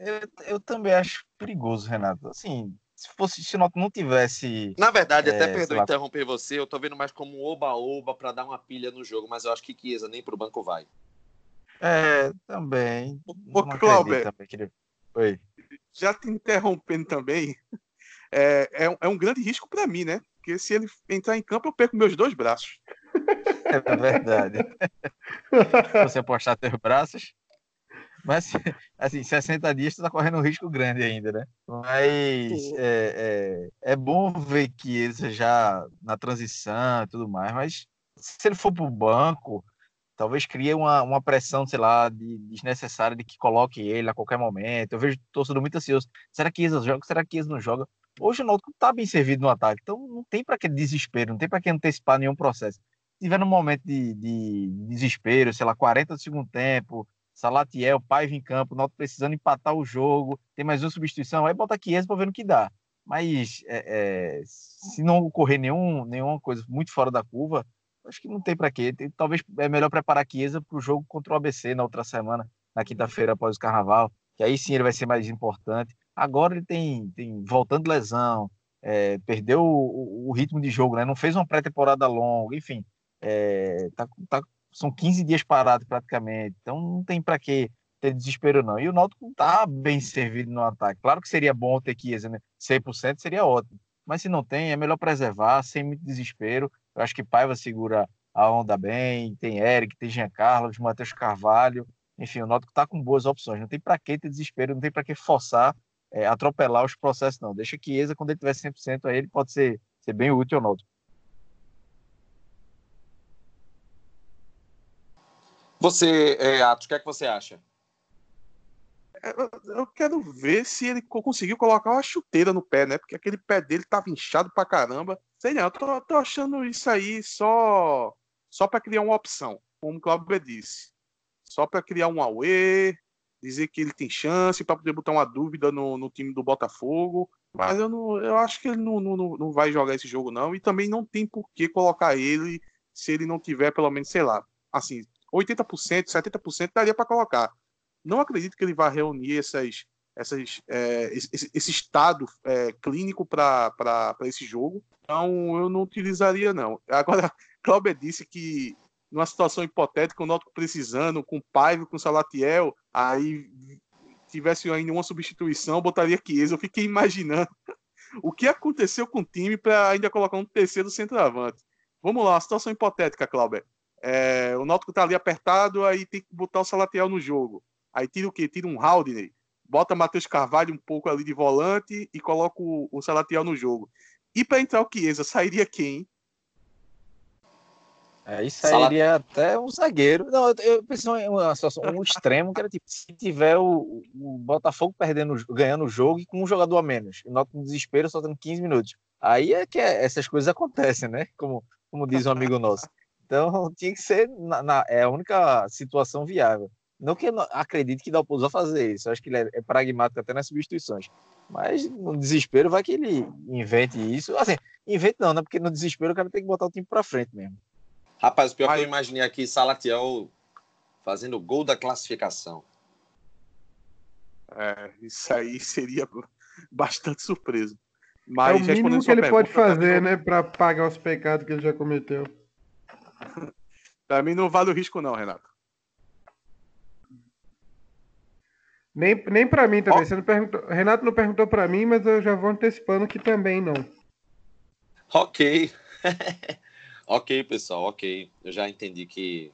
Eu, eu também acho perigoso, Renato. Assim, se fosse se não, não tivesse. Na verdade, é, até perdão lá... interromper você, eu tô vendo mais como um oba-oba para dar uma pilha no jogo, mas eu acho que Chiesa nem pro banco vai. É, também. Ô, Cláudio, Oi. Já te interrompendo também, é, é, é um grande risco para mim, né? Porque se ele entrar em campo, eu perco meus dois braços. É verdade. Você apostar teus braços. Mas, assim, 60 dias tu tá correndo um risco grande ainda, né? Mas é, é, é bom ver que ele já na transição e tudo mais, mas se ele for pro banco, talvez crie uma, uma pressão, sei lá, de, desnecessária de que coloque ele a qualquer momento. Eu vejo torcedor muito ansioso. Será que Isa joga? Será que Isa não joga? Hoje o Náutico tá bem servido no ataque, então não tem para que desespero, não tem para que antecipar nenhum processo. Se tiver num momento de, de desespero, sei lá, 40 do segundo tempo, Salatiel, Paiva em campo, Náutico precisando empatar o jogo, tem mais uma substituição, aí bota Chiesa para ver no que dá. Mas é, é, se não ocorrer nenhum, nenhuma coisa muito fora da curva, acho que não tem para quê. Tem, talvez é melhor preparar Chiesa para o jogo contra o ABC na outra semana, na quinta-feira após o carnaval, que aí sim ele vai ser mais importante. Agora ele tem, tem voltando lesão, é, perdeu o, o, ritmo de jogo, né? Não fez uma pré-temporada longa, enfim. É, tá, tá, são 15 dias parados praticamente, então não tem para que ter desespero não. E o Náutico tá bem servido no ataque. Claro que seria bom ter Chiesa, né? 100% seria ótimo. Mas se não tem, é melhor preservar, sem muito desespero. Eu acho que Paiva segura a onda bem, tem Eric, tem Jean Carlos, Matheus Carvalho. Enfim, o Náutico tá com boas opções. Não tem para que ter desespero, não tem para que forçar, é, atropelar os processos, não. Deixa Chiesa, quando ele tiver 100%, aí ele pode ser, ser bem útil ao Náutico. Você, é, Atos, o que é que você acha? É, eu quero ver se ele conseguiu colocar uma chuteira no pé, né? Porque aquele pé dele tava inchado pra caramba. Sei não, eu tô, tô achando isso aí só só para criar uma opção, como o Cláudio disse. Só para criar um Aue, dizer que ele tem chance para poder botar uma dúvida no, no time do Botafogo. Mas eu, não, eu acho que ele não, não, não vai jogar esse jogo, não. E também não tem por que colocar ele se ele não tiver, pelo menos, sei lá, assim, 80%, 70% daria para colocar. Não acredito que ele vá reunir essas, essas, é, esse, esse, estado é, clínico para esse jogo. Então, eu não utilizaria, não. Agora, Cláudio disse que numa situação hipotética, o Náutico precisando, com Paiva, com Salatiel, aí tivesse ainda uma substituição, botaria Chiesa. Eu fiquei imaginando o que aconteceu com o time para ainda colocar um terceiro centroavante. Vamos lá, situação hipotética, Cláudio. É, o Náutico tá ali apertado, aí tem que botar o Salatiel no jogo. Aí tira o quê? Tira um Haldner, bota Matheus Carvalho um pouco ali de volante e coloca o, o Salatiel no jogo. E para entrar o Chiesa, sairia quem? Aí sairia até um zagueiro. Não, eu pensei em uma situação, um extremo, que era tipo, se tiver o, o Botafogo perdendo, ganhando o jogo e com um jogador a menos, e nota no desespero só tendo 15 minutos. Aí é que é, essas coisas acontecem, né? Como, como diz um amigo nosso. Então tinha que ser na, na, é a única situação viável. Não que eu não acredite que Dalpozo vai fazer isso, eu acho que ele é, é, pragmático até nas substituições. Mas no desespero vai que ele invente isso. Assim, invente não, né? Porque no desespero o cara tem que botar o time para frente mesmo. Rapaz, o pior Mas... que eu imaginei aqui, Salatiel fazendo o gol da classificação. É, isso aí seria bastante surpresa. Mas é o mínimo que ele pergunta, pode fazer, né, para pagar os pecados que ele já cometeu. Para mim não vale o risco, não, Renato. Nem, nem para mim também. Você não perguntou, Renato não perguntou para mim, mas eu já vou antecipando que também não. Ok. ok, pessoal, ok. Eu já entendi que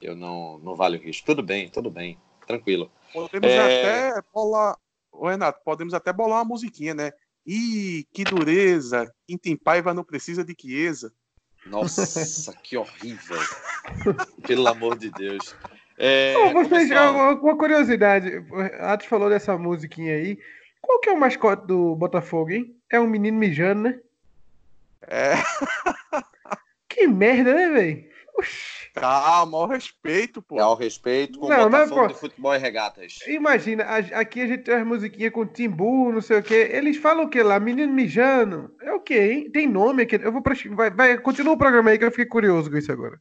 eu não, não vale o risco. Tudo bem, tudo bem. Tranquilo. Podemos é... até bolar. Ô, Renato, podemos até bolar uma musiquinha, né? Ih, que dureza! Quem tem paiva não precisa de quiesa. Nossa, que horrível. Pelo amor de Deus. É, oh, vocês, pessoal... uma curiosidade, Atos falou dessa musiquinha aí. Qual que é o mascote do Botafogo, hein? É um menino mijando, né? É. Que merda, né, velho? Calma, ao respeito, pô. É ao respeito com o Botafogo mas, pô, de futebol e regatas. Imagina, aqui a gente tem as musiquinhas com timbu, não sei o quê. Eles falam o que lá? Menino mijando. É o quê, hein? Tem nome aqui. Eu vou pra... vai, vai, continua o programa aí que eu fiquei curioso com isso agora.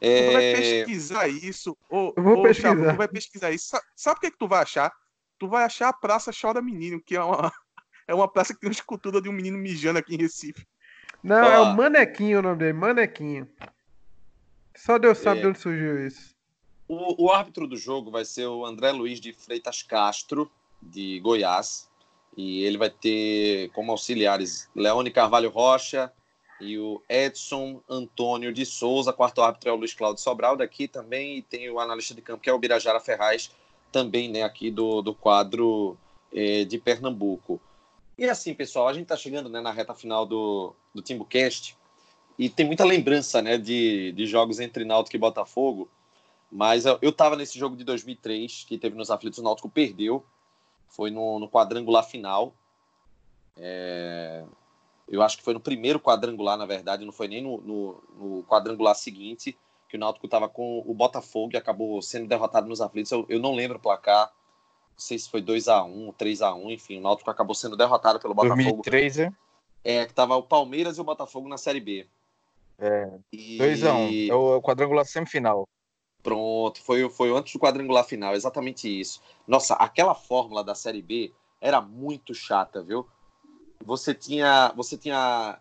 É... Tu vai pesquisar isso. Ô, eu vou ô, pesquisar. tu vai pesquisar isso. Sabe o que, que tu vai achar? Tu vai achar a Praça Chora Menino, que é uma, é uma praça que tem uma escultura de um menino mijando aqui em Recife. Não, Ó, é o Manequinho o nome dele, Manequinho. Só Deus sabe é. de onde surgiu isso. O, o, árbitro do jogo vai ser o André Luiz de Freitas Castro, de Goiás. E ele vai ter como auxiliares Leone Carvalho Rocha e o Edson Antônio de Souza. Quarto árbitro é o Luiz Cláudio Sobral daqui também. E tem o analista de campo, que é o Birajara Ferraz, também né, aqui do, do quadro eh, de Pernambuco. E assim, pessoal, a gente está chegando né, na reta final do, do TimbuCast e tem muita lembrança né, de, de jogos entre Náutico e Botafogo. Mas eu estava nesse jogo de 2003, que teve nos aflitos, o Náutico perdeu. Foi no, no quadrangular final. É, eu acho que foi no primeiro quadrangular, na verdade, não foi nem no, no, no quadrangular seguinte, que o Náutico estava com o Botafogo e acabou sendo derrotado nos aflitos. Eu, eu não lembro o placar, não sei se foi 2x1, 3x1, enfim, o Náutico acabou sendo derrotado pelo Botafogo. 2003, é? É, que tava o Palmeiras e o Botafogo na Série B. É. 2x1. Um. É o quadrangular semifinal. Pronto, foi, foi antes do quadrangular final, exatamente isso. Nossa, aquela fórmula da Série B era muito chata, viu? Você tinha, você tinha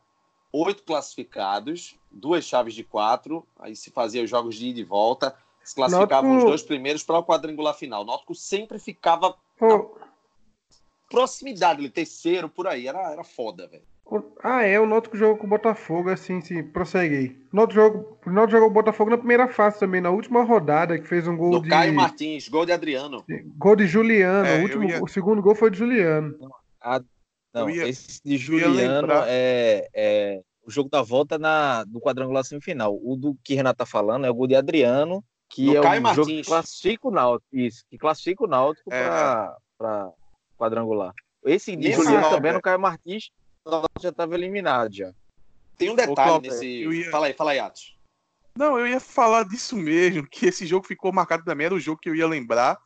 oito classificados, duas chaves de quatro, aí se fazia os jogos de ida e volta, se classificavam Náutico... os dois primeiros para o quadrangular final. O Náutico sempre ficava Pô. na proximidade, ele terceiro, por aí, era, era foda, velho. Ah, é, o Náutico jogou com o Botafogo, assim, sim, prossegue O Náutico jogou, o Náutico jogou o Botafogo na primeira fase também, na última rodada, que fez um gol Do de... Caio Martins, gol de Adriano. Gol de Juliano, é, o, último, ia... o segundo gol foi de Juliano. Ah, não, ia... esse de Juliano é, é o jogo da volta na, do quadrangular semifinal. O do que Renato tá falando é o gol de Adriano, que do é Caio o Martins. jogo que classifica o Náutico, isso, que classifica o Náutico é. para quadrangular. Esse de Juliano também no Caio Martins já estava eliminado já. Tem um detalhe nesse. Ia... Fala aí, fala aí, Atos. Não, eu ia falar disso mesmo, que esse jogo ficou marcado também, era o jogo que eu ia lembrar.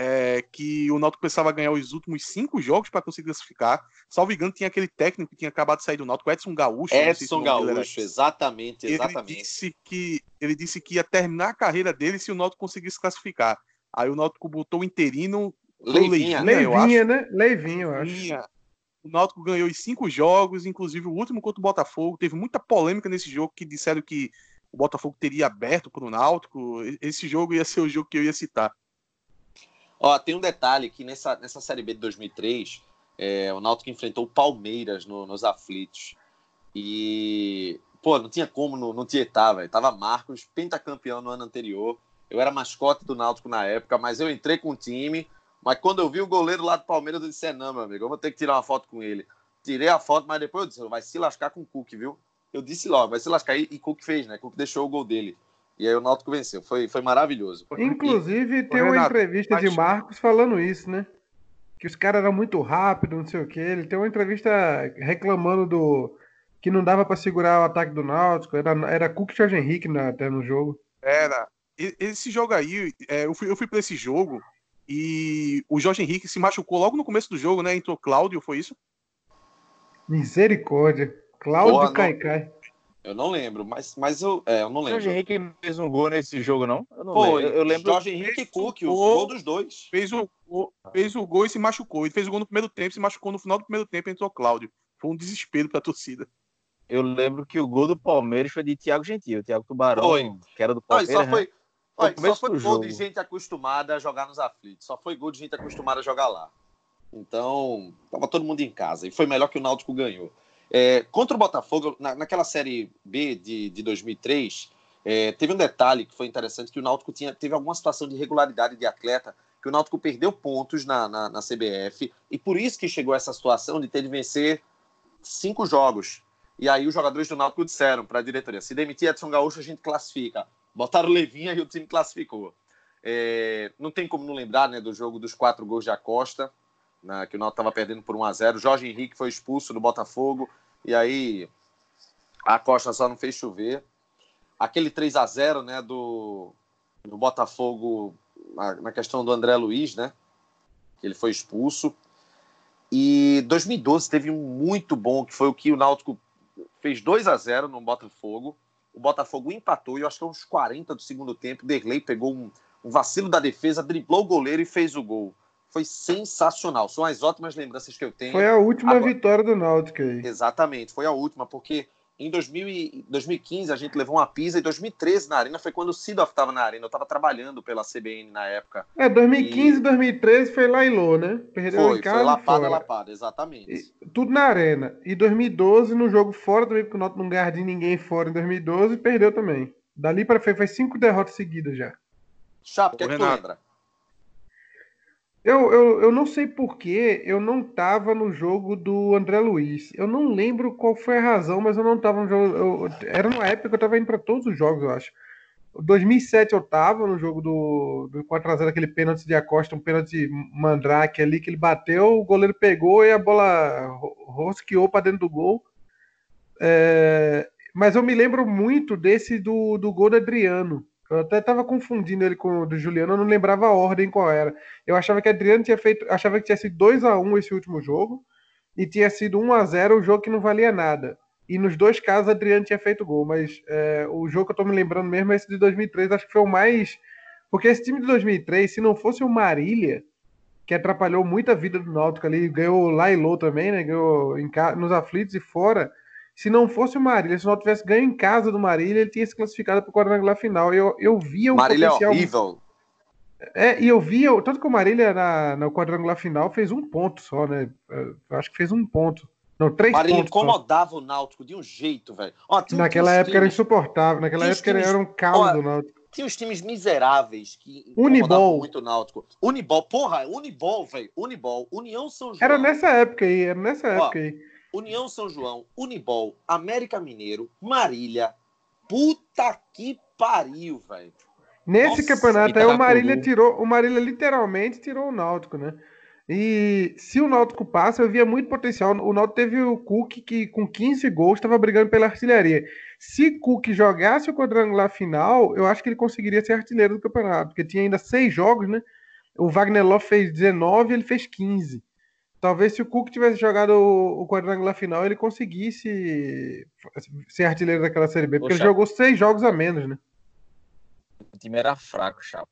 É, que o Náutico precisava ganhar os últimos cinco jogos para conseguir classificar. Salvo engano, tinha aquele técnico que tinha acabado de sair do Náutico, Edson Gaúcho. Edson Gaúcho, exatamente, exatamente. Ele disse, que, ele disse que ia terminar a carreira dele se o Náutico conseguisse classificar. Aí o Náutico botou o interino. Leivinha, Leivinha, né? Leivinha, eu acho. Leivinha, o Náutico ganhou os cinco jogos, inclusive o último contra o Botafogo. Teve muita polêmica nesse jogo que disseram que o Botafogo teria aberto para o Náutico. Esse jogo ia ser o jogo que eu ia citar. Ó, tem um detalhe que nessa, nessa Série B de 2003, é, o Náutico enfrentou o Palmeiras no, nos aflitos. E, pô, não tinha como não, não tietar, velho. Tava Marcos, pentacampeão no ano anterior. Eu era mascote do Náutico na época, mas eu entrei com o time mas quando eu vi o goleiro lá do Palmeiras, eu disse: é, não, meu amigo, eu vou ter que tirar uma foto com ele. Tirei a foto, mas depois eu disse: vai se lascar com o Cook, viu? Eu disse logo, vai se lascar. E, e Cook fez, né? Cook deixou o gol dele. E aí o Náutico venceu. Foi, foi maravilhoso. Inclusive, tem uma Renato, entrevista de Marcos falando isso, né? Que os caras eram muito rápidos, não sei o quê. Ele tem uma entrevista reclamando do. que não dava para segurar o ataque do Náutico. Era, era Cook e Jorge Henrique na, até no jogo. Era. Esse jogo aí, é, eu fui, eu fui para esse jogo e o Jorge Henrique se machucou logo no começo do jogo, né? Entrou Cláudio, foi isso? Misericórdia. Cláudio Caicai. Eu não lembro, mas, mas eu, é, eu não lembro. Jorge Henrique fez um gol nesse jogo, não? Eu não Pô, lembro. Eu, lembro. Jorge Henrique e Cook, o gol dos dois. Fez o, fez o gol e se machucou. Ele fez o gol no primeiro tempo, se machucou no final do primeiro tempo entrou Cláudio. Foi um desespero pra torcida. Eu lembro que o gol do Palmeiras foi de Thiago Gentil, Thiago Tubarão, foi. que era do Palmeiras. Não, só foi, né? Olha, só foi gol jogo. de gente acostumada a jogar nos aflitos. Só foi gol de gente acostumada a jogar lá. Então, tava todo mundo em casa. E foi melhor que o Náutico ganhou. É, contra o Botafogo, na, naquela Série B de, de 2003, é, teve um detalhe que foi interessante, que o Náutico tinha, teve alguma situação de irregularidade de atleta, que o Náutico perdeu pontos na, na, na CBF, e por isso que chegou essa situação de ter de vencer cinco jogos. E aí os jogadores do Náutico disseram para a diretoria, se demitir Edson Gaúcho, a gente classifica. Botaram Levinha e o time classificou. É, não tem como não lembrar né, do jogo dos quatro gols de Acosta, né, que o Náutico estava perdendo por 1 a 0 Jorge Henrique foi expulso do Botafogo, e aí a Acosta só não fez chover. Aquele 3 a 0 né, do, do Botafogo, na, na questão do André Luiz, né, que ele foi expulso. E 2012 teve um muito bom, que foi o que o Náutico fez 2 a 0 no Botafogo o Botafogo empatou e eu acho que uns 40 do segundo tempo, Derlei pegou um, um vacilo da defesa, driblou o goleiro e fez o gol. Foi sensacional. São as ótimas lembranças que eu tenho. Foi a última Agora... vitória do Náutico aí. Exatamente, foi a última, porque em 2000 e 2015 a gente levou uma pisa e 2013 na Arena foi quando o Sidoff estava na Arena. Eu estava trabalhando pela CBN na época. É, 2015 e 2013 foi lá em Lô, né? Perdeu foi, em casa foi lapada, fora. lapada, exatamente. E, tudo na Arena. E 2012 no jogo fora também, porque o Náutico não ganhava de ninguém fora em 2012 perdeu também. Dali para frente foi cinco derrotas seguidas já. Chapo, o que, é que tu lembra? Eu, eu, eu não sei porquê eu não tava no jogo do André Luiz. Eu não lembro qual foi a razão, mas eu não tava no jogo. Eu, era uma época que eu tava indo para todos os jogos, eu acho. 2007 eu tava no jogo do, do 4x0, aquele pênalti de Acosta, um pênalti mandrake ali, que ele bateu, o goleiro pegou e a bola rosqueou para dentro do gol. É, mas eu me lembro muito desse do, do gol do Adriano. Eu até estava confundindo ele com o do Juliano, eu não lembrava a ordem qual era. Eu achava que Adriano tinha feito, achava que tinha sido 2 a 1 esse último jogo e tinha sido 1 a 0 o jogo que não valia nada. E nos dois casos Adriano tinha feito gol, mas é, o jogo que eu tô me lembrando mesmo é esse de 2003, acho que foi o mais Porque esse time de 2003, se não fosse o Marília, que atrapalhou muito a vida do Náutico ali, ganhou lá e também, né? Ganhou em, nos aflitos e fora. Se não fosse o Marília, se o Náutico tivesse ganho em casa do Marília, ele tinha se classificado para o quadrangular final. Eu, eu via um Marília é potencial... é horrível. É, e eu via, tanto que o Marília na, no quadrangular final fez um ponto só, né? Eu acho que fez um ponto. Não, três Marília pontos. incomodava só. o Náutico de um jeito, velho. Naquela época times, era insuportável, naquela época times, era um caos do Náutico. Tinha os times miseráveis que Unibol. muito o Náutico. Unibol, porra, Unibol, velho. Unibol, União São João. Era nessa época aí, era nessa ó, época aí. União São João, Unibol, América Mineiro, Marília. Puta que pariu, velho. Nesse Nossa, campeonato aí, o Marília tirou, o Marília literalmente tirou o Náutico, né? E se o Náutico passa, eu via muito potencial. O Náutico teve o Cook que com 15 gols estava brigando pela artilharia. Se Cook jogasse o quadrangular final, eu acho que ele conseguiria ser artilheiro do campeonato, porque tinha ainda seis jogos, né? O Wagner Love fez 19, ele fez 15. Talvez se o Cook tivesse jogado o, quadrangular final, ele conseguisse ser artilheiro daquela Série B, porque Poxa. ele jogou seis jogos a menos, né? O time era fraco, Chapo.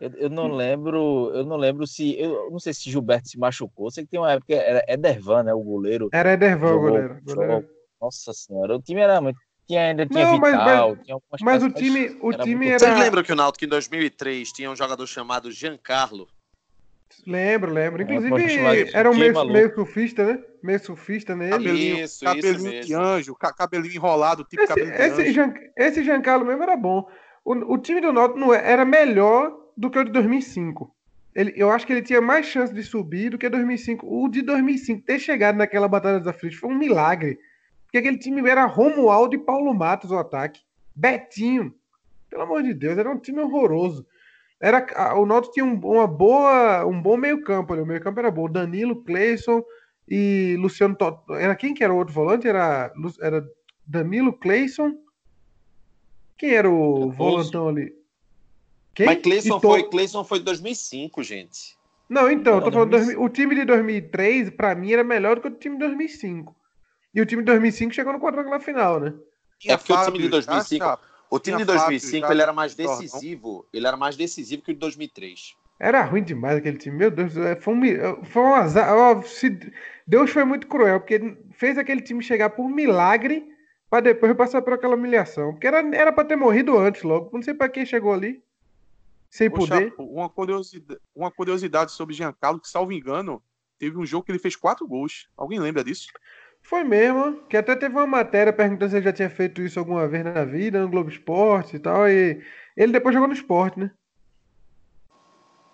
Eu, eu, não lembro, eu não lembro se. Eu não sei se Gilberto se machucou. Sei que tem uma época era Edervan, né? O goleiro. Era Edervan o goleiro. goleiro. Nossa senhora, o time era muito. Tinha, ainda tinha não, Vital, mas, tinha Mas o time, o era time era. Vocês lembram que o Náutico em 2003 tinha um jogador chamado Giancarlo? Lembro, lembro. Inclusive, era um meio, meio surfista, né? Meio surfista nele. Cabelinho, isso, cabelinho isso de anjo, cabelinho enrolado, tipo esse, cabelinho esse de Jean, esse Giancarlo mesmo era bom. O, o time do Náutico não é, era melhor do que o de 2005. Ele, eu acho que ele tinha mais chance de subir do que 2005. O de 2005 ter chegado naquela Batalha dos Aflitos foi um milagre. Porque aquele time era Romualdo e Paulo Matos o ataque. Betinho. Pelo amor de Deus, era um time horroroso. Era, o Náutico tinha um, uma boa, um bom meio-campo O meio-campo era bom. Danilo, Cleison e Luciano Tot... Era quem que era o outro volante? Era, era Danilo, Cleison quem era o volantão ali? Quem? Mas Cleison foi, Cleison foi de 2005, gente. Não, então, eu tô falando, o time de 2003, para mim, era melhor do que o time de 2005. E o time de 2005 chegou no quadrangular final, né? É porque Fábio, o time de 2005, o time de 2005 Fábio, ele era mais decisivo, ele era mais decisivo que o de 2003. Era ruim demais aquele time, meu Deus, foi um, foi um azar. Deus foi muito cruel, porque fez aquele time chegar por milagre para depois passar por aquela humilhação. Porque era, era para ter morrido antes logo. Não sei para quem chegou ali. Sem poder. uma, curiosidade, uma curiosidade sobre Giancarlo, que, salvo engano, teve um jogo que ele fez quatro gols. Alguém lembra disso? Foi mesmo, que até teve uma matéria perguntando se ele já tinha feito isso alguma vez na vida, no Globo Esporte e tal, e ele depois jogou no esporte, né?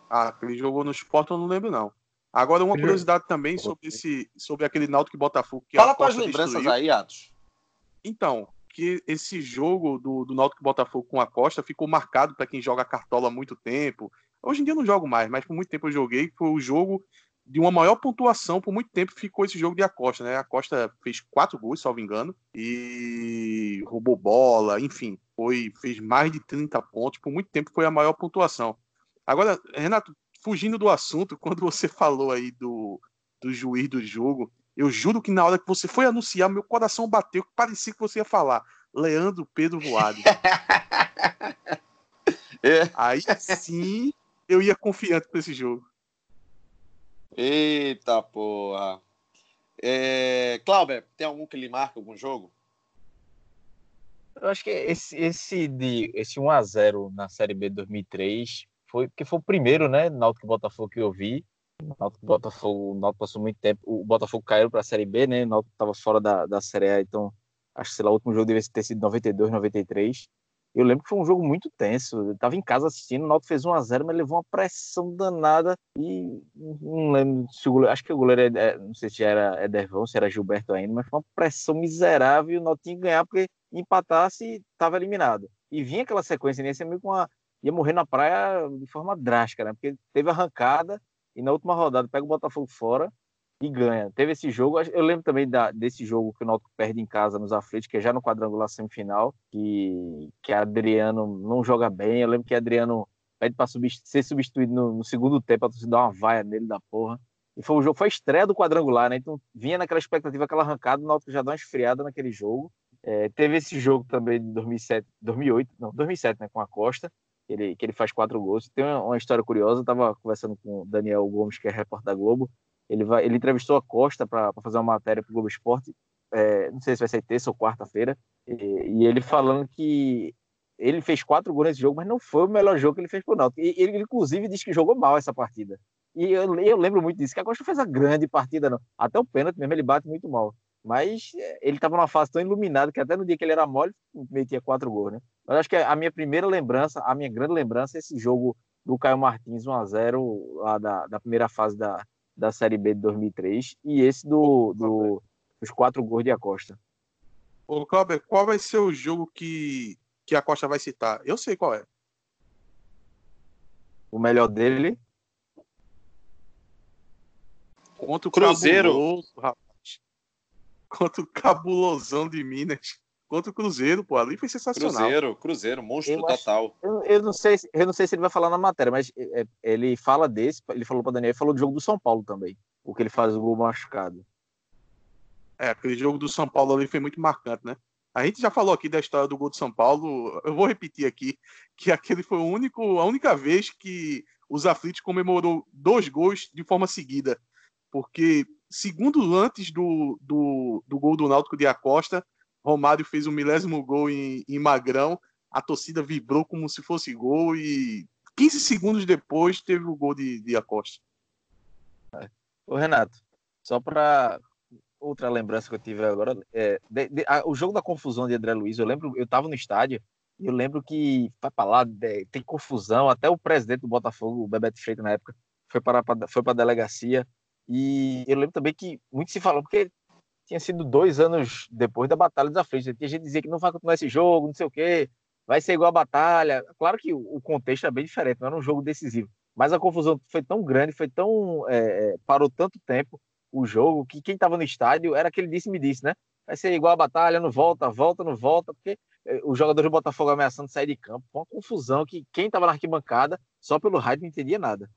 Ah, ele jogou no esporte, eu não lembro, não. Agora, uma curiosidade também sobre, esse, sobre aquele Náutico Botafogo. Que Fala com as lembranças destruiu. aí, Atos. Então, que esse jogo do, do Náutico Botafogo com a Costa ficou marcado para quem joga cartola há muito tempo. Hoje em dia eu não jogo mais, mas por muito tempo eu joguei. Foi o jogo de uma maior pontuação por muito tempo ficou esse jogo de Acosta, né? A Costa fez quatro gols, salvo engano, e roubou bola, enfim, foi fez mais de 30 pontos, por muito tempo foi a maior pontuação. Agora, Renato, fugindo do assunto, quando você falou aí do, do juiz do jogo, eu juro que na hora que você foi anunciar, meu coração bateu, que parecia que você ia falar Leandro Pedro Voado. é. Aí sim eu ia confiante para esse jogo. Eita porra. É... Clauber, tem algum que lhe marca algum jogo? Eu acho que esse, esse, de, esse 1x0 na Série B de 2003 foi, que foi o primeiro, né, Náutico Botafogo que eu vi. Náutico, Botafogo, Náutico passou muito tempo. O Botafogo caiu para a Série B, né? O Náutico estava fora da, da Série A, então acho que sei lá, o último jogo devia ter sido 92, 93. Eu lembro que foi um jogo muito tenso. Eu estava em casa assistindo, o Náutico fez 1 a 0, mas levou uma pressão danada e não lembro se o goleiro, acho que o goleiro é, é não sei se era Edervão, se era Gilberto ainda, mas foi uma pressão miserável o Náutico tinha que ganhar porque empatasse estava eliminado. E vinha aquela sequência, né? meio com uma ia morrer na praia de forma drástica, né? Porque teve arrancada e na última rodada pega o Botafogo fora e ganha. Teve esse jogo, eu lembro também da, desse jogo que o Náutico perde em casa nos aflitos, que é já no quadrangular semifinal, que, que Adriano não joga bem. Eu lembro que Adriano pede para ser substituído no, no, segundo tempo, a torcida dar uma vaia nele da porra. E foi o jogo, foi a estreia do quadrangular, né? Então vinha naquela expectativa, aquela arrancada, o Náutico já dá uma esfriada naquele jogo. É, teve esse jogo também de 2007, 2008, não, 2007, né, com a Costa, ele, que ele faz quatro gols. Tem uma, uma história curiosa, eu tava conversando com o Daniel Gomes, que é repórter da Globo, ele, vai, ele entrevistou a Costa para fazer uma matéria para o Globo Esporte, é, não sei se vai ser terça ou quarta-feira, e, e, ele falando que ele fez quatro gols nesse jogo, mas não foi o melhor jogo que ele fez pro Náutico. E ele, inclusive, disse que jogou mal essa partida. E eu, eu lembro muito disso, que a Costa fez a grande partida, não. Até o pênalti mesmo, ele bate muito mal. Mas é, ele estava numa fase tão iluminada que até no dia que ele era mole, metia quatro gols, né? Mas acho que a minha primeira lembrança, a minha grande lembrança é esse jogo do Caio Martins 1x0 lá da, da primeira fase da, da Série B de 2003 e esse do, do dos quatro gols de Acosta. Ô, Cláudio, qual vai ser o jogo que, que a Costa vai citar? Eu sei qual é. O melhor dele? Contra o Cruzeiro. Cabuloso, rapaz. Contra o Cabulosão de Minas. Contra o Cruzeiro, pô. Ali foi sensacional. Cruzeiro, Cruzeiro, monstro Eu acho- total. Eu, eu não sei, se- eu não sei se ele vai falar na matéria, mas é, ele fala desse, ele falou para Daniel, ele falou do jogo do São Paulo também, o que ele faz o gol machucado. É, aquele jogo do São Paulo ali foi muito marcante, né? A gente já falou aqui da história do gol do São Paulo. Eu vou repetir aqui que aquele foi o único, a única vez que os aflitos comemorou dois gols de forma seguida. Porque segundos antes do, do, do gol do Náutico de Acosta, Romário fez o milésimo gol em, em Magrão. A torcida vibrou como se fosse gol e 15 segundos depois teve o gol de, de Acosta. Ô Renato, só para outra lembrança que eu tive agora, é, de- de- a- o jogo da confusão de André Luiz, eu lembro, eu tava no estádio e eu lembro que vai para lá, de- tem confusão, até o presidente do Botafogo, o Bebeto Freitas na época, foi para foi para delegacia e eu lembro também que muito se falou porque tinha sido dois anos depois da Batalha dos Aflitos, tinha gente dizia que não vai continuar esse jogo, não sei o quê, vai ser igual a batalha. Claro que o, contexto é bem diferente, não era um jogo decisivo, mas a confusão foi tão grande, foi tão é, é, parou tanto tempo o jogo que quem estava no estádio era aquele disse me disse, né? Vai ser igual a batalha, não volta, volta, não volta, porque eh, os jogadores do Botafogo ameaçando sair de campo, foi uma confusão que quem estava na arquibancada só pelo rádio não entendia nada.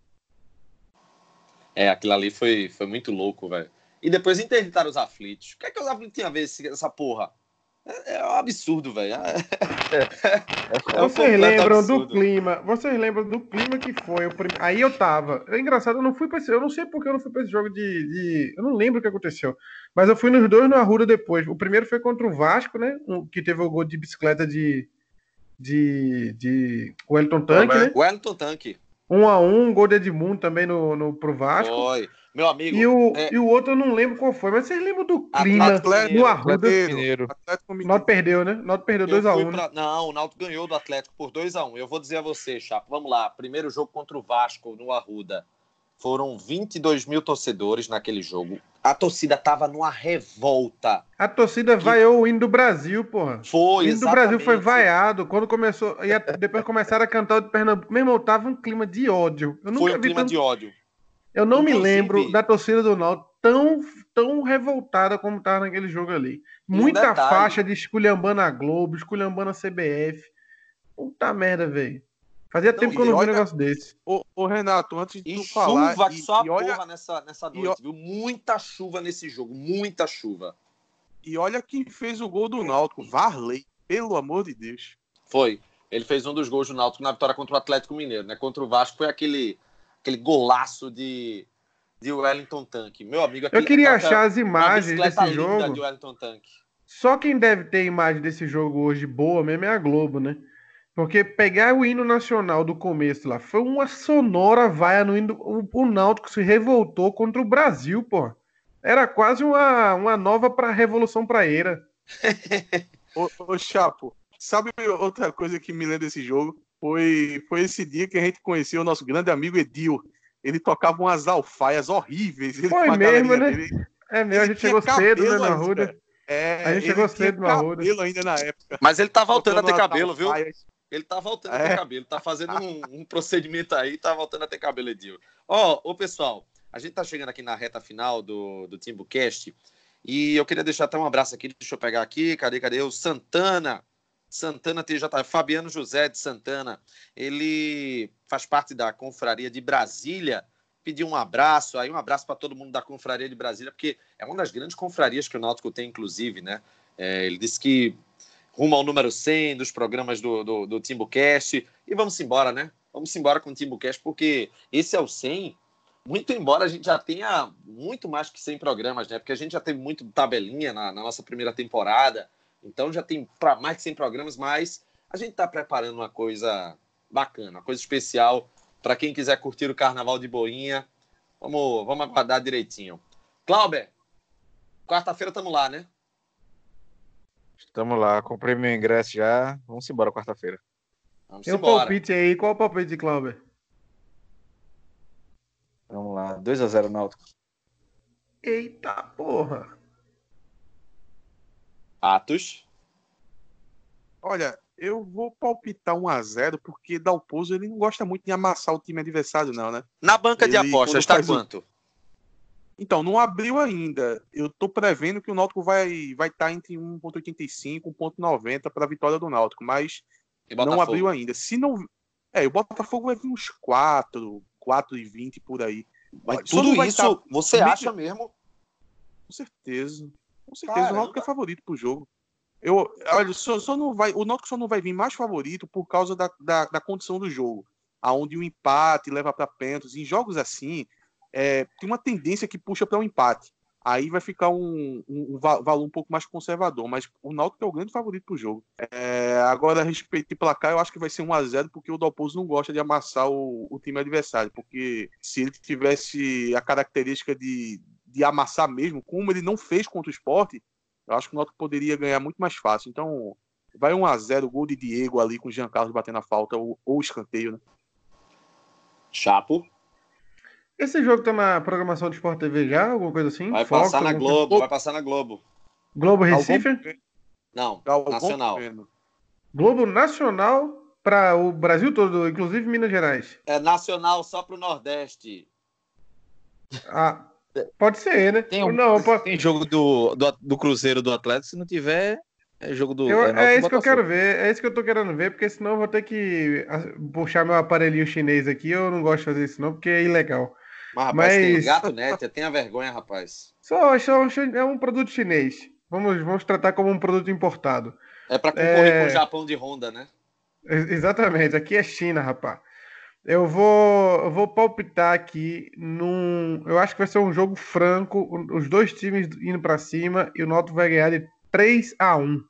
É, aquilo ali foi, foi muito louco, velho. E depois interditaram os aflitos. O que é que os aflitos tinham a ver esse- essa porra? É, é um absurdo, velho. É, é um Vocês lembram absurdo. do clima? Vocês lembram do clima que foi? prim- Aí eu tava. É engraçado, eu não fui pra esse. Eu não sei porque eu não fui pra esse jogo de, de- Eu não lembro o que aconteceu. Mas eu fui nos dois no Arruda depois. O primeiro foi contra o Vasco, né? que teve o gol de bicicleta de. De. de Wellington Tanque, né? Wellington Tanque. Um a um, gol de Edmundo também no, no, pro Vasco. Foi. Meu amigo. E o, é- e o outro eu não lembro qual foi, mas vocês lembram do clima Atlético do Arruda? Mineiro. Atlético O Mineiro. Náutico perdeu, né? O Náutico perdeu eu 2x1. fui né? pra- Não, o Náutico ganhou do Atlético por 2x1. Eu vou dizer a você, Chapo. Vamos lá. Primeiro jogo contra o Vasco no Arruda. Foram 22 mil torcedores naquele jogo. A torcida tava numa revolta. A torcida vaiou o hino do Brasil, porra. Foi, O hino do Brasil foi exatamente. vaiado. Quando começou. E a- depois começaram a cantar o de Pernambuco. Meu irmão, tava um clima de ódio. Eu nunca Foi um vi clima tanto- de ódio. Eu não me Inclusive- lembro da torcida do Náutico tão, tão revoltada como tava naquele jogo ali. um Muita detalhe. faixa de esculhambando a Globo, esculhambando a CBF. Puta merda, velho. Fazia Não, tempo que eu e não vi um olha- negócio desse. Ô, ô, Renato, antes de E tu falar. chuva que e, só a e olha, porra nessa, nessa e noite, viu? Muita chuva nesse jogo, muita chuva. e olha quem fez o gol do Náutico. Varley. Pelo amor de Deus. Foi. Ele fez um dos gols do Náutico na vitória contra o Atlético Mineiro, né? Contra o Vasco foi aquele, aquele golaço de, de Wellington Tanque. Meu amigo, Eu aquele- queria aquela- achar as imagens desse jogo. de Wellington Tanque. Só quem deve ter imagem desse jogo hoje boa mesmo é a Globo, né? Porque pegar o hino nacional do começo lá foi uma sonora vaia no hino. O, o Náutico se revoltou contra o Brasil, pô. Era quase uma, uma nova pra Revolução Praeira. Ô, ô, Chapo, sabe outra coisa que me lembra desse jogo? Foi, foi esse dia que a gente conheceu o nosso grande amigo Edil. Ele tocava umas alfaias horríveis. ele Foi a mesmo, né? dele. É mesmo, a gente chegou cedo, né, na. Ruda. É, A gente chegou cedo Arruda. cabelo ainda na época. Mas ele tá voltando a ter cabelo, viu? Ele tá voltando a É. ter cabelo. Tá fazendo um, um procedimento aí, tá voltando a ter cabelo, Edil. Ó, ô pessoal, a gente tá chegando aqui na reta final do, do TimbuCast e eu queria deixar até um abraço aqui. Deixa eu pegar aqui. Cadê, cadê? O Santana. Santana TJ, Fabiano José de Santana. Ele faz parte da Confraria de Brasília. Pediu um abraço aí, um abraço para todo mundo da Confraria de Brasília, porque é uma das grandes confrarias que o Náutico tem, inclusive, né? É, ele disse que rumo ao número 100 dos programas do, do, do TimbuCast. E vamos embora, né? Vamos embora com o TimbuCast, porque esse é o 100, muito embora a gente já tenha muito mais que 100 programas, né? Porque a gente já teve muito tabelinha na, na nossa primeira temporada, então já tem para mais de 100 programas, mas a gente está preparando uma coisa bacana, uma coisa especial para quem quiser curtir o Carnaval de Boinha. Vamos, vamos aguardar direitinho. Clauber, quarta-feira estamos lá, né? Estamos lá, comprei meu ingresso já. Vamos embora quarta-feira. Tem um palpite aí, qual é o palpite de Clauber? Vamos lá, 2x0 Náutico. Eita porra! Atos? Olha, eu vou palpitar 1x0 porque Dalpozo ele não gosta muito de amassar o time adversário, não, né? Na banca ele, de apostas, está quanto? Então, não abriu ainda. Eu tô prevendo que o Náutico vai vai estar tá entre 1.85 e 1.90 para a vitória do Náutico, mas não abriu ainda. Se não É, o Botafogo vai vir uns 4, 4,20 por aí. Mas tudo isso tá... você acha mesmo? Com certeza. Com certeza, Caramba. o Náutico é favorito pro jogo. Eu, olha, só, só não vai, o Náutico só não vai vir mais favorito por causa da, da, da condição do jogo. Aonde o um empate leva para pênaltis. Em jogos assim, é, tem uma tendência que puxa para um empate. Aí vai ficar um, um, um, valor um pouco mais conservador, mas o Náutico é o grande favorito para o jogo. É, agora, a respeito de placar, eu acho que vai ser 1 a 0 porque o Dalpozo não gosta de amassar o, o, time adversário, porque se ele tivesse a característica de, de amassar mesmo, como ele não fez contra o esporte, eu acho que o Náutico poderia ganhar muito mais fácil. Então, vai 1 a 0 gol de Diego ali com o Jean Carlos batendo a falta ou, ou escanteio, né? Chapo. Esse jogo tem uma programação de Sport TV já? Alguma coisa assim? Vai Fox, passar na Globo, coisa? vai passar na Globo. Globo Recife? Não, Galvão nacional. Globo Nacional para o Brasil todo, inclusive Minas Gerais. É nacional só para o Nordeste. Ah, pode ser, né? Tem, um, não, pode... tem jogo do, do, do, Cruzeiro do Atlético, se não tiver, é jogo do. Eu, é, é isso que eu quero ver, é isso que eu tô querendo ver, porque senão eu vou ter que puxar meu aparelhinho chinês aqui. Eu não gosto de fazer isso, não, porque é ilegal. Mas, rapaz, Mas... tem gato net, tenha vergonha, rapaz. Só, só é um produto chinês. Vamos, vamos tratar como um produto importado. É para concorrer é... com o Japão de Honda, né? Exatamente, aqui é China, rapaz. Eu vou, eu vou palpitar aqui num. Eu acho que vai ser um jogo franco, os dois times indo para cima e o Noto vai ganhar de 3 a 1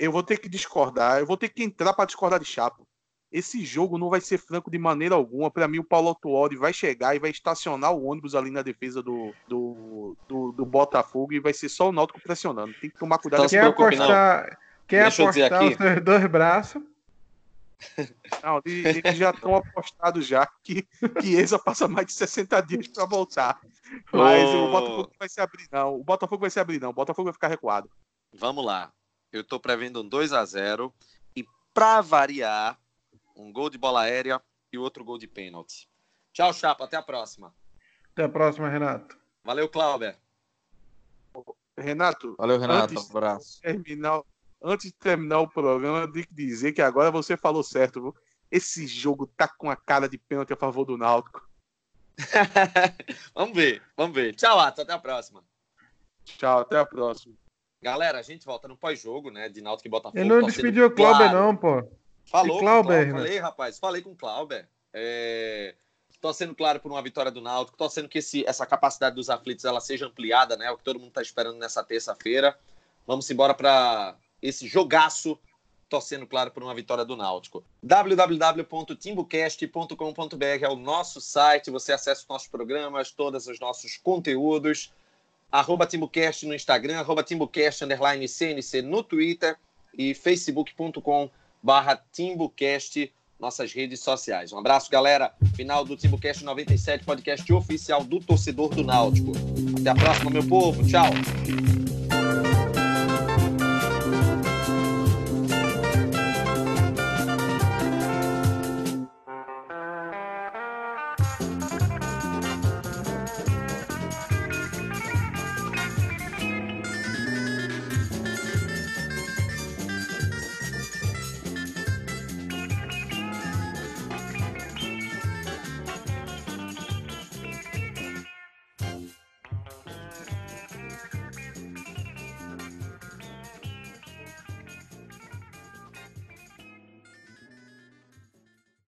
Eu vou ter que discordar, eu vou ter que entrar para discordar de Chapo. Esse jogo não vai ser franco de maneira alguma. Para mim, o Paulo Autuori vai chegar e vai estacionar o ônibus ali na defesa do, do, do, do Botafogo e vai ser só o Náutico pressionando. Tem que tomar cuidado. Então, quer apostar, quer apostar os seus dois braços? Não, eles já estão apostados já que, que Eza passa mais de 60 dias para voltar. Mas oh. o Botafogo vai se abrir, não. O Botafogo vai se abrir, não. O Botafogo vai ficar recuado. Vamos lá. Eu estou prevendo um 2 a 0 e para variar, um gol de bola aérea e outro gol de pênalti. Tchau, Chapa. Até a próxima. Até a próxima, Renato. Valeu, Cláudio. Renato. Valeu, Renato. Um abraço. Terminar, antes de terminar o programa, eu tenho que dizer que agora você falou certo. Viu? Esse jogo tá com a cara de pênalti a favor do Náutico. vamos ver, vamos ver. Tchau, Atos. Até a próxima. Tchau, até a próxima. Galera, a gente volta no pós-jogo, né? De Náutico e Botafogo. Ele não despediu o Cláudio, não, pô. Falou Clauber, com Falei, rapaz. Falei com o Clauber. É... Tô sendo claro por uma vitória do Náutico. Tô sendo que esse, essa capacidade dos aflitos ela seja ampliada, né? É o que todo mundo tá esperando nessa terça-feira. Vamos embora para esse jogaço torcendo, claro, por uma vitória do Náutico. www.timbocast.com.br é o nosso site, você acessa os nossos programas, todos os nossos conteúdos. Arroba Timbocast no Instagram, arroba Timbocast, underline CNC no Twitter e facebook.com barra TimbuCast, nossas redes sociais. Um abraço, galera. Final do TimbuCast 97, podcast oficial do torcedor do Náutico. Até a próxima, meu povo. Tchau.